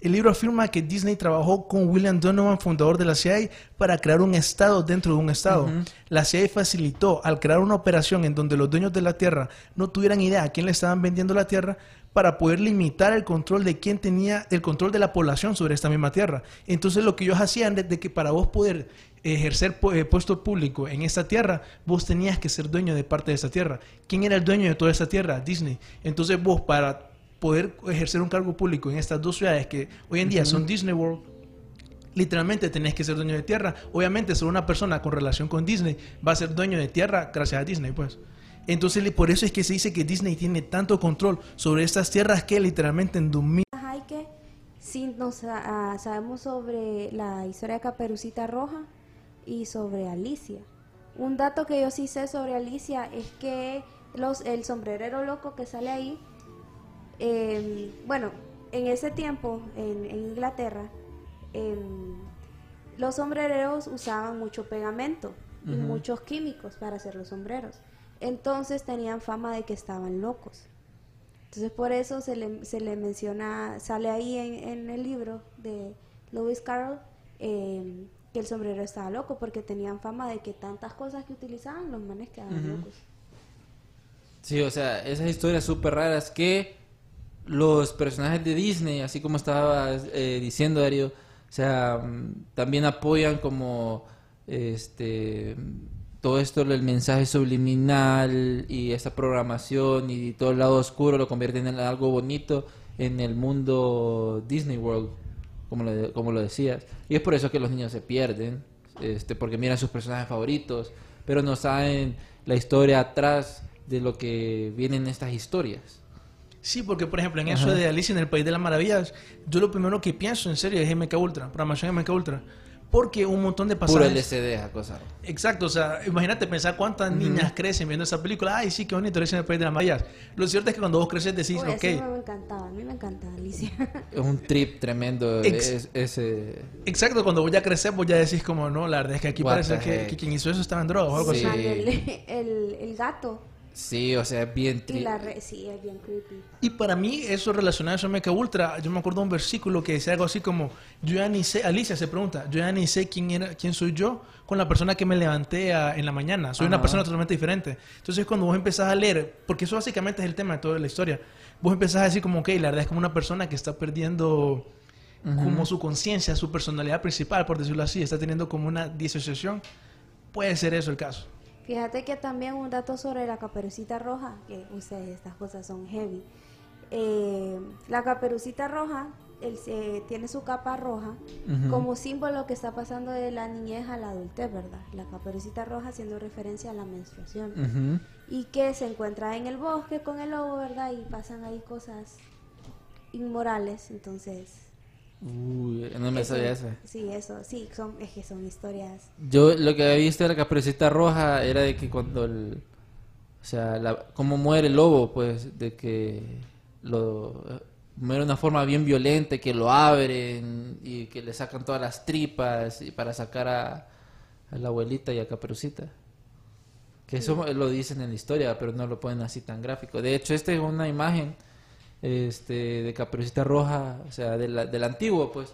El libro afirma que Disney trabajó con William Donovan, fundador de la CIA, para crear un estado dentro de un estado. La CIA facilitó al crear una operación en donde los dueños de la tierra no tuvieran idea a quién le estaban vendiendo la tierra para poder limitar el control de quién tenía el control de la población sobre esta misma tierra. Entonces lo que ellos hacían es de que para vos poder ejercer pu- eh, puesto público en esta tierra, vos tenías que ser dueño de parte de esta tierra. ¿Quién era el dueño de toda esta tierra? Disney. Entonces vos para poder ejercer un cargo público en estas dos ciudades que hoy en día son Disney World, literalmente tenés que ser dueño de tierra. Obviamente, solo una persona con relación con Disney va a ser dueño de tierra gracias a Disney, pues. Entonces, por eso es que se dice que Disney tiene tanto control sobre estas tierras que literalmente en 2000 Jaike, sí nos ah, sabemos sobre la historia de Caperucita Roja y sobre Alicia. Un dato que yo sí sé sobre Alicia es que los, el sombrerero loco que sale ahí, eh, bueno, en ese tiempo en, en Inglaterra, em, los sombrereros usaban mucho pegamento y muchos químicos para hacer los sombreros. Entonces tenían fama de que estaban locos. Entonces por eso se le, se le menciona, sale ahí en, en el libro de Lewis Carroll, eh, que el sombrero estaba loco porque tenían fama de que tantas cosas que utilizaban los manes quedaban locos. Sí, o sea, esas historias súper raras que los personajes de Disney, así como estaba eh, diciendo Darío, o sea, mm, también apoyan como este todo esto, el mensaje subliminal y esa programación y todo el lado oscuro lo convierten en algo bonito en el mundo Disney World, como lo, como lo decías. Y es por eso que los niños se pierden, este, porque miran sus personajes favoritos, pero no saben la historia atrás de lo que vienen estas historias. Sí, porque por ejemplo en eso de Alicia en el País de las Maravillas, yo lo primero que pienso en serio es MK Ultra, programación MK Ultra. Porque un montón de Puro pasajes... LCD esa cosa. Exacto, o sea, imagínate pensar cuántas niñas crecen viendo esa película. Ay, sí, qué bonito, Alicia en el País de las Maravillas. Lo cierto es que cuando vos creces decís, Uy, ok, ese me encantaba, a mí me encantaba Alicia. [laughs] Es un trip tremendo Ex- es- ese... exacto, cuando vos ya creces, vos ya decís como, no, la verdad es que aquí What parece que, que quien hizo eso estaba en drogas o algo Sí. así. el, el, el gato Sí, o sea, es bien y la re- sí, es bien creepy. Y para mí, eso relacionado a eso Mecha Ultra, yo me acuerdo de un versículo que decía algo así como, yo ya ni sé, Alicia se pregunta, yo ya ni sé quién, era, quién soy yo con la persona que me levanté a- en la mañana. Soy una Ajá. persona totalmente diferente. Entonces cuando vos empezás a leer, porque eso básicamente es el tema de toda la historia, vos empezás a decir como, ok, la verdad es como una persona que está perdiendo como su conciencia, su personalidad principal, por decirlo así, está teniendo como una disociación. Puede ser eso el caso. Fíjate que también un dato sobre la caperucita roja, que ustedes estas cosas son heavy. Eh, la caperucita roja él se- tiene su capa roja como símbolo que está pasando de la niñez a la adultez, ¿verdad? La caperucita roja haciendo referencia a la menstruación. Y que se encuentra en el bosque con el lobo, ¿verdad? Y pasan ahí cosas inmorales, entonces... Uy, no me eso- sabía esa. Sí, eso, sí, son, es que son historias... Yo lo que había visto de la caperucita roja era de que cuando el... O sea, la, cómo muere el lobo, pues, de que lo muere de una forma bien violenta, que lo abren y que le sacan todas las tripas y para sacar a, a la abuelita y a Caperucita. Que eso lo dicen en la historia, pero no lo ponen así tan gráfico. De hecho, esta es una imagen este, de Caperucita Roja, o sea, de la- del antiguo, pues,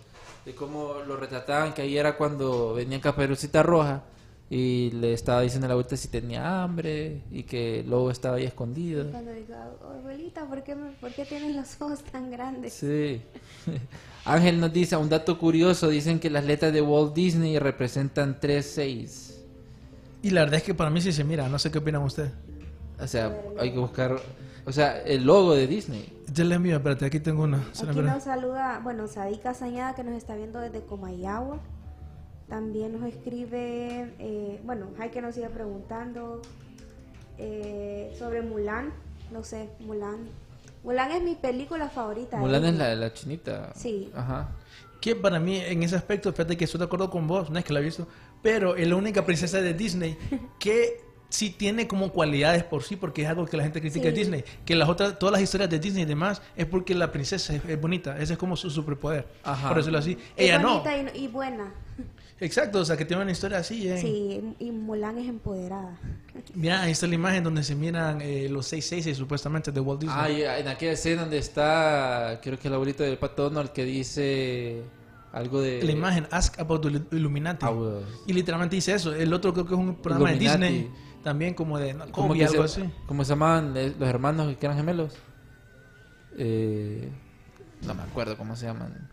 de cómo lo retrataban, que ahí era cuando venía Caperucita Roja y le estaba diciendo a la abuelita si tenía hambre y que el lobo estaba ahí escondido. Cuando digo, abuelita, ¿por qué, me- ¿por qué tienes los ojos tan grandes? Sí. [laughs] Ángel nos dice un dato curioso, dicen que las letras de Walt Disney representan 3-6. Y la verdad es que para mí sí se mira, no sé qué opinan ustedes. O sea, hay que buscar, o sea, el logo de Disney. Ya le envío, espérate, aquí tengo una. La Aquí nos saluda, bueno, Sadik Casañada que nos está viendo desde Comayagua. También nos escribe, eh, bueno, hay que nos sigue preguntando eh, sobre Mulan. No sé, Mulan. Mulan es mi película favorita. Mulan es Disney. la, la chinita. Sí. Ajá. Que para mí, en ese aspecto, fíjate que estoy de acuerdo con vos, no es que la he visto, pero es la única princesa de Disney que [laughs] sí tiene como cualidades por sí, porque es algo que la gente critica de Sí. Disney. Que las otras, todas las historias de Disney y demás, es porque la princesa es, es bonita, ese es como su superpoder, Ajá. por decirlo así. Es Ella no. bonita y, y buena. [laughs] Exacto, o sea, que tiene una historia así. eh. Sí, y Mulan es empoderada. [laughs] Mira, ahí está la imagen donde se miran eh, los 666 supuestamente de Walt Disney. Ah, y en aquella escena donde está, creo que el abuelito del pato Donald que dice algo de... la imagen, Ask About the Illuminati. Ah, bueno. Y literalmente dice eso. El otro creo que es un programa Illuminati. de Disney, también como de no, ¿Cómo, Kobe, que algo se, así. ¿Cómo se llamaban eh, los hermanos que eran gemelos? Eh, no me acuerdo cómo se llaman.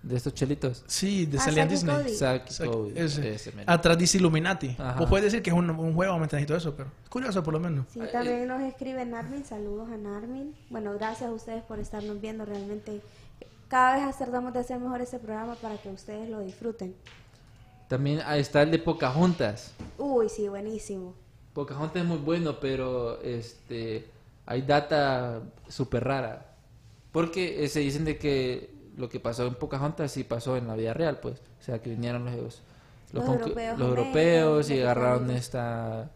De estos chelitos. Sí, de Ah, salía en Zack y Disney. Cody, ese. ese. Atrás dice Illuminati. Ajá. Vos puedes decir que es un, un juego, ¿me entiendes? Y todo eso, pero es curioso por lo menos. Sí, también nos escribe Narmin, saludos a Narmin. Bueno, gracias a ustedes por estarnos viendo, realmente cada vez tratamos de hacer mejor este programa para que ustedes lo disfruten. También está el de Pocahontas. Uy, sí, buenísimo. Pocahontas es muy bueno, pero este hay data súper rara. Porque eh, se dicen de que lo que pasó en Pocahontas sí pasó en la vida real, pues. O sea, que vinieron los, los, europeos los y agarraron esta...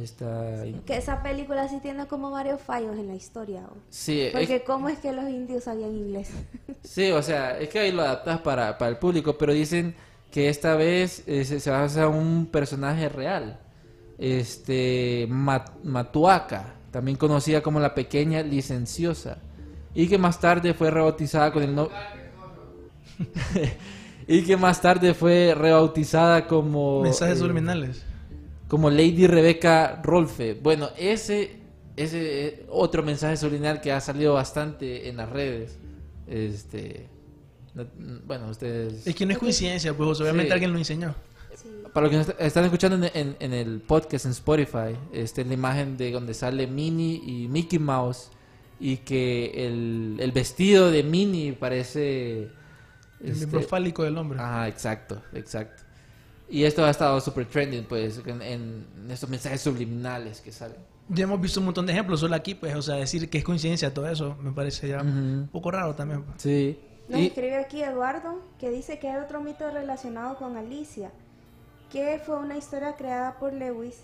esta Que esa película sí tiene como varios fallos en la historia. ¿o? Sí, es- Porque cómo es que los indios sabían inglés. [laughs] Sí, o sea, es que ahí lo adaptas para, para el público, pero dicen que esta vez eh, se, se basa en un personaje real. Este, Mat- Matuaca, también conocida como la pequeña licenciosa, y que más tarde fue rebautizada con el nombre... [laughs] y que más tarde fue rebautizada como... Mensajes eh, subliminales. como Lady Rebecca Rolfe. Bueno, ese ese eh, otro mensaje subliminal que ha salido bastante en las redes. Este no- bueno, ustedes Es que no es coincidencia, pues obviamente Sí. alguien lo enseñó. Para los que están escuchando en, en- en el podcast en Spotify, este la imagen de donde sale Minnie y Mickey Mouse y que el, el vestido de Minnie parece El este, miembro fálico del hombre. Ajá, exacto, exacto. Y esto ha estado super trending, pues, en, en estos mensajes subliminales que salen. Ya hemos visto un montón de ejemplos solo aquí, pues, o sea, decir que es coincidencia todo eso me parece ya Ujú. un poco raro también. pues. Sí. Nos Y- escribe aquí Eduardo que dice que hay otro mito relacionado con Alicia, que fue una historia creada por Lewis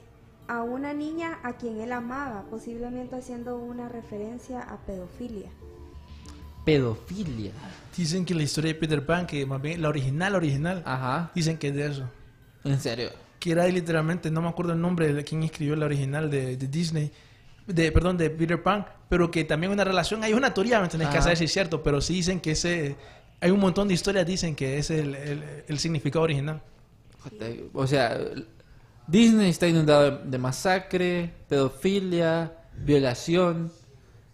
a una niña a quien él amaba, posiblemente haciendo una referencia a pedofilia. Pedofilia. Dicen que la historia de Peter Pan, que más bien la original, original, Ajá. dicen que es de eso. En serio. Que era literalmente, no me acuerdo el nombre de quien escribió la original de, de Disney, de, perdón, de Peter Pan, pero que también una relación, hay una teoría, me tenés que saber si es cierto, pero sí dicen que ese, hay un montón de historias, dicen que es el, el, el significado original. O sea, Disney está inundado de, masacre, pedofilia, violación,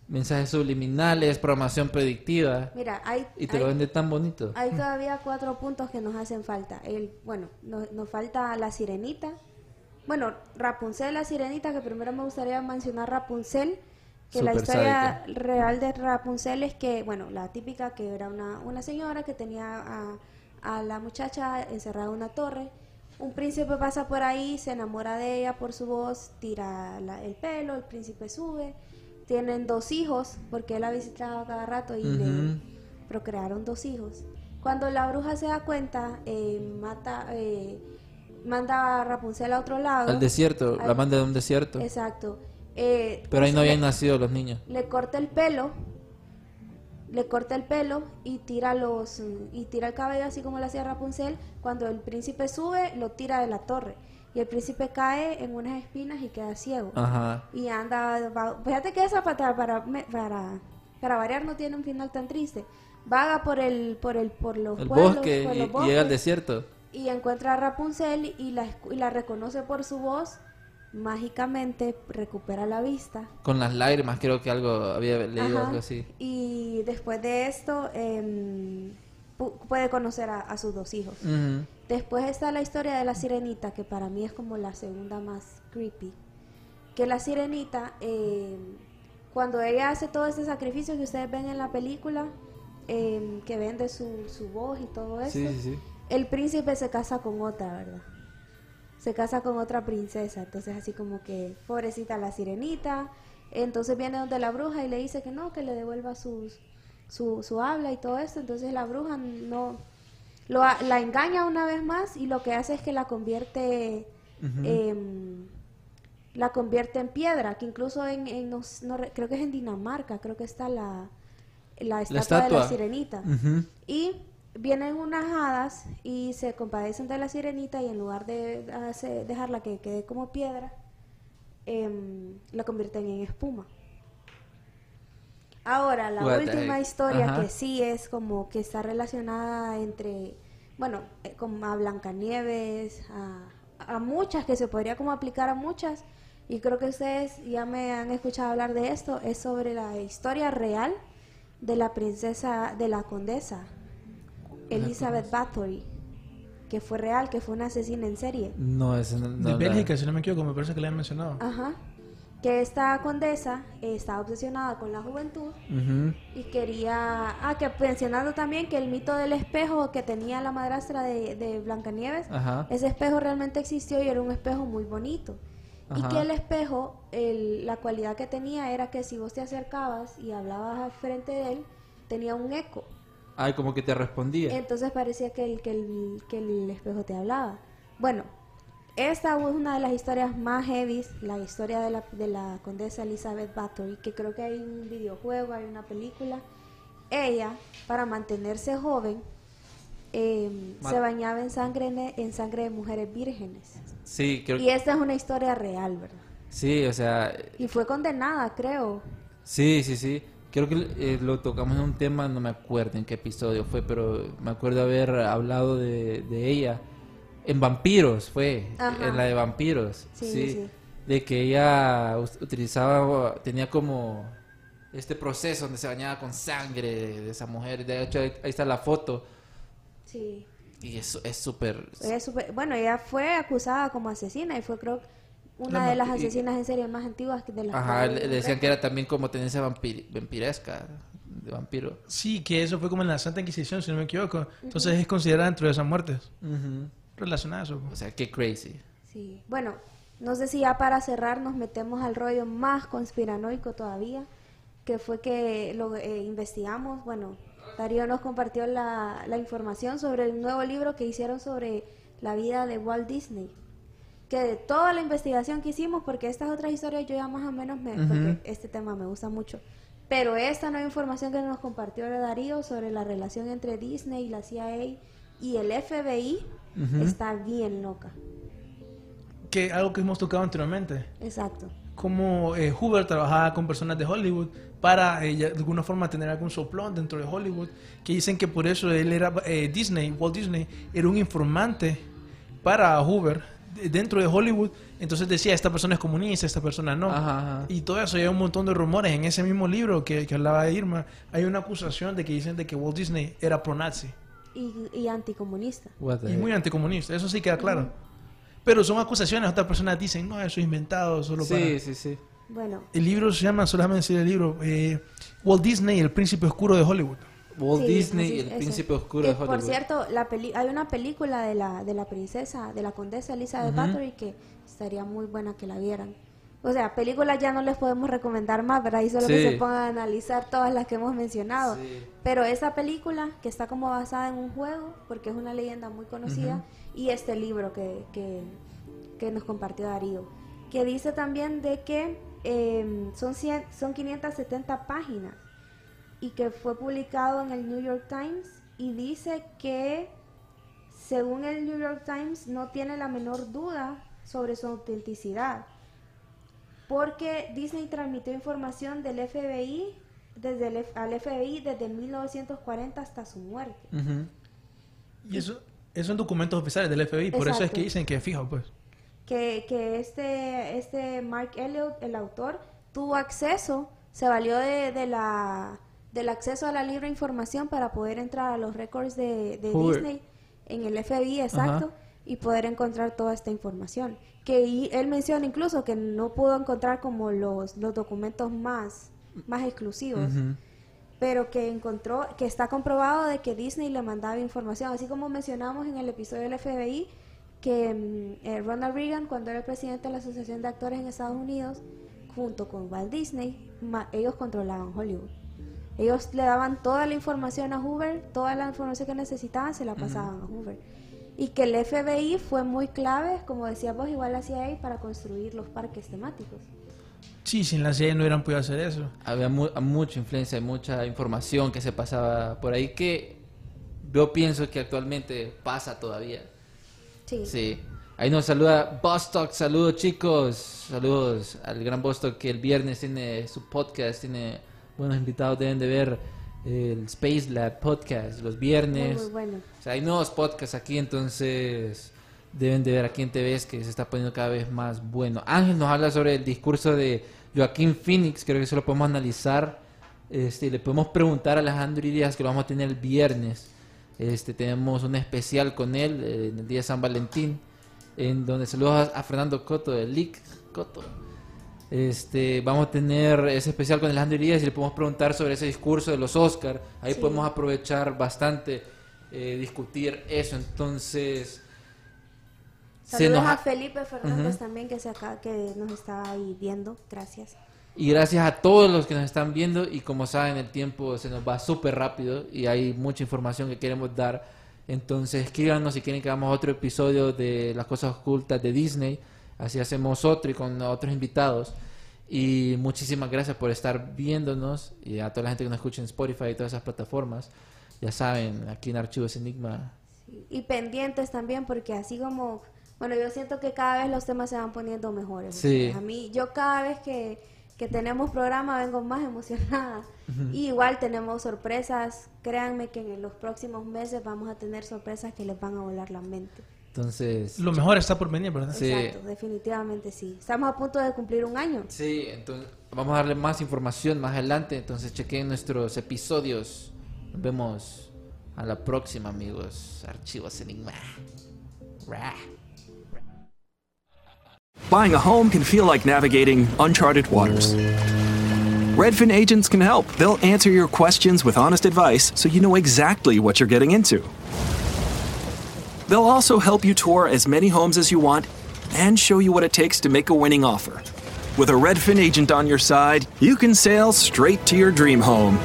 mensajes subliminales, programación predictiva. Mira, hay, Y te lo vende tan bonito. hay todavía cuatro puntos que nos hacen falta. El, bueno, no- nos falta la sirenita. Bueno, Rapunzel, la sirenita, que primero me gustaría mencionar Rapunzel, que la historia sádica. real de Rapunzel es que, bueno, la típica que era una, una señora que tenía a, a la muchacha encerrada en una torre. Un príncipe pasa por ahí, se enamora de ella por su voz, tira la- el pelo, el príncipe sube. Tienen dos hijos, porque él la visitaba cada rato y le procrearon dos hijos. Cuando la bruja se da cuenta, eh, mata, eh, manda a Rapunzel a otro lado. Al desierto, la manda de un desierto. Exacto. Eh, Pero ahí no le- habían nacido los niños. le corta el pelo, le corta el pelo y tira los y tira el cabello así como lo hacía Rapunzel. Cuando el príncipe sube, lo tira de la torre y el príncipe cae en unas espinas y queda ciego. Ajá. Y anda, va- fíjate que esa para, para, para, para variar no tiene un final tan triste. Vaga por el, por el, por los El pueblos, bosque por y, los y llega al bosques, desierto. y encuentra a Rapunzel y la, y la reconoce por su voz. Mágicamente recupera la vista. Con las lágrimas, creo que algo había leído, Ajá. algo así. Y después de esto em, pu- puede conocer a, a sus dos hijos. Después está la historia de la sirenita, que para mí es como la segunda más creepy. Que la sirenita, em, cuando ella hace todo este sacrificio que ustedes ven en la película, em, que vende su, su voz y todo eso, Sí, sí, sí. el príncipe se casa con otra, ¿verdad? Se casa con otra princesa, entonces así como que pobrecita la sirenita, entonces viene donde la bruja y le dice que no, que le devuelva sus, su, su habla y todo esto, entonces la bruja no lo, la engaña una vez más y lo que hace es que la convierte em, la convierte en piedra, que incluso en, en no no re- creo que es en Dinamarca, creo que está la, la estatua, de la sirenita. Y vienen unas hadas y se compadecen de la sirenita y en lugar de dejarla que quede como piedra, em, la convierten en espuma. Ahora, la What última historia que sí es como que está relacionada entre, bueno, eh, como a Blancanieves, a, a muchas, que se podría como aplicar a muchas, y creo que ustedes ya me han escuchado hablar de esto, es sobre la historia real de la princesa, de la condesa, Elizabeth Bathory, que fue real, que fue una asesina en serie. No, ese no, no de la- Bélgica, si no me equivoco, me parece que le han mencionado. Ajá. Que esta condesa eh, estaba obsesionada con la juventud y quería. Ah, que mencionando también que el mito del espejo que tenía la madrastra de, de Blancanieves, Ajá. ese espejo realmente existió y era un espejo muy bonito. Y que el espejo, el- la cualidad que tenía era que si vos te acercabas y hablabas al frente de él, tenía un eco. Ay, como que te respondía. Entonces parecía que el, que, el, que el espejo te hablaba. Bueno, esta es una de las historias más heavy, la historia de la, de la condesa Elizabeth Bathory, que creo que hay un videojuego, hay una película. Ella, para mantenerse joven, eh, Ma- se bañaba en sangre, en sangre de mujeres vírgenes. Sí, creo Y esta es una historia real, ¿verdad? Sí, o sea, Y fue condenada, creo. sí, sí, sí. Creo que eh, lo tocamos en un tema, no me acuerdo en qué episodio fue, pero me acuerdo haber hablado de, de ella. En Vampiros fue, Ajá. en la de Vampiros. Sí, Sí, sí. De que ella utilizaba, tenía como este proceso donde se bañaba con sangre de esa mujer. De hecho, ahí está la foto. Sí. Y eso es súper... Ella es súper- bueno, ella fue acusada como asesina y fue, creo, una La de las asesinas en serie más antiguas de las Ajá, que- le, le decían que era también como tendencia vampir- vampiresca, de vampiro. Sí, que eso fue como en la Santa Inquisición, si no me equivoco. Entonces es considerada dentro de esas muertes. Ujú. Relacionada a eso. pues. O sea, qué crazy. Sí. Bueno, no sé si ya para cerrar nos metemos al rollo más conspiranoico todavía, que fue que lo eh, investigamos, bueno, Darío nos compartió la, la información sobre el nuevo libro que hicieron sobre la vida de Walt Disney. Que de toda la investigación que hicimos, porque estas otras historias yo ya más o menos me... Porque este tema me gusta mucho. Pero esta nueva información que nos compartió Darío sobre la relación entre Disney y la CIA y el FBI está bien loca. Que algo que hemos tocado anteriormente. Exacto. Como eh, Hoover trabajaba con personas de Hollywood para eh, de alguna forma tener algún soplón dentro de Hollywood. Que dicen que por eso él era eh, Disney, Walt Disney, era un informante para Hoover dentro de Hollywood. Entonces decía, esta persona es comunista, esta persona no. Ajá, ajá. Y todo eso, hay un montón de rumores. En ese mismo libro que, que hablaba de Irma, hay una acusación de que dicen de que Walt Disney era pro-nazi. Y, y anticomunista. Y heck. muy anticomunista, eso sí queda claro. Pero son acusaciones, otras personas dicen, no, eso es inventado, solo para... Sí, sí, sí. Bueno, El libro se llama, solamente decir el libro, eh, Walt Disney, el príncipe oscuro de Hollywood. Walt Sí, Disney y el eso. príncipe oscuro Que, de Hollywood. Por cierto, la peli hay una película de la, de la princesa, de la condesa Elizabeth Bathory que estaría muy buena que la vieran. O sea, películas ya no les podemos recomendar más, ¿verdad? Y solo que Sí. se pongan a analizar todas las que hemos mencionado. Sí. Pero esa película, que está como basada en un juego, porque es una leyenda muy conocida, y este libro que, que, que nos compartió Darío, que dice también de que eh, son, 100 son 570 páginas y que fue publicado en el New York Times y dice que según el New York Times no tiene la menor duda sobre su autenticidad porque Disney transmitió información del FBI desde el al FBI desde 1940 hasta su muerte. Y eso, esos son documentos oficiales del FBI, por eso es que dicen que fijo, pues. que, que este, este Mark Elliott, el autor, tuvo acceso, se valió de, de la, del acceso a la libre información para poder entrar a los récords de, de. Disney en el FBI, exacto, Ajá. y poder encontrar toda esta información. Que y él menciona incluso que no pudo encontrar como los, los documentos más, más exclusivos pero que encontró, que está comprobado de que Disney le mandaba información, así como mencionamos en el episodio del FBI, que mm, eh, Ronald Reagan, cuando era el presidente de la Asociación de Actores en Estados Unidos, junto con Walt Disney, ma- ellos controlaban Hollywood. Ellos le daban toda la información a Hoover, toda la información que necesitaban se la pasaban a Hoover. Y que el FBI fue muy clave, como decía vos, igual la CIA, para construir los parques temáticos. Sí, sin la CIA no hubieran podido hacer eso. Había mu- mucha influencia, mucha información que se pasaba por ahí que yo pienso que actualmente pasa todavía. Sí. Sí. Ahí nos saluda Bostock. Saludos, chicos. Saludos al gran Bostock que el viernes tiene su podcast. Tiene buenos invitados. Deben de ver el Space Lab podcast los viernes. muy bueno. O sea, hay nuevos podcasts aquí, entonces deben de ver aquí en TV que se está poniendo cada vez más bueno. Ángel nos habla sobre el discurso de Joaquín Phoenix, creo que eso lo podemos analizar. Este, le podemos preguntar a Alejandro Díaz que lo vamos a tener el viernes. Este, tenemos un especial con él eh, en el día de San Valentín, en donde saludos a, a Fernando Coto de Lick Coto. Este, vamos a tener ese especial con Alejandro Díaz y le podemos preguntar sobre ese discurso de los Oscar. Ahí Sí. podemos aprovechar bastante eh, discutir eso. Entonces, se Saludos nos a Felipe Fernández Ujú. también que se acá, que nos está ahí viendo. Gracias. Y gracias a todos los que nos están viendo y como saben el tiempo se nos va súper rápido y hay mucha información que queremos dar. Entonces escríbanos si quieren que hagamos otro episodio de las cosas ocultas de Disney. Así hacemos otro y con otros invitados. Y muchísimas gracias por estar viéndonos y a toda la gente que nos escucha en Spotify y todas esas plataformas. Ya saben, aquí en Archivos Enigma. Sí, Y pendientes también, porque así como, bueno, yo siento que cada vez los temas se van poniendo mejores. o Sí. sea, a mí, yo cada vez que, que tenemos programa vengo más [laughs] emocionada. Y igual tenemos sorpresas. Créanme que en los próximos meses vamos a tener sorpresas que les van a volar la mente. Entonces... Lo mejor está por venir, ¿verdad? Sí. Exacto, definitivamente sí. Estamos a punto de cumplir un año. Sí, entonces vamos a darle más información más adelante. Entonces chequen nuestros episodios. Nos vemos a la próxima, amigos. Archivos Enigma. Ra. Buying a home can feel like navigating uncharted waters. Redfin agents can help. They'll answer your questions with honest advice so you know exactly what you're getting into. They'll also help you tour as many homes as you want and show you what it takes to make a winning offer. With a Redfin agent on your side, you can sail straight to your dream home.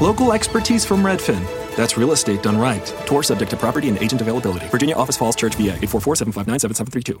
Local expertise from Redfin. That's real estate done right. Tour subject to property and agent availability. Virginia Office Falls Church, VA 844-759-7732.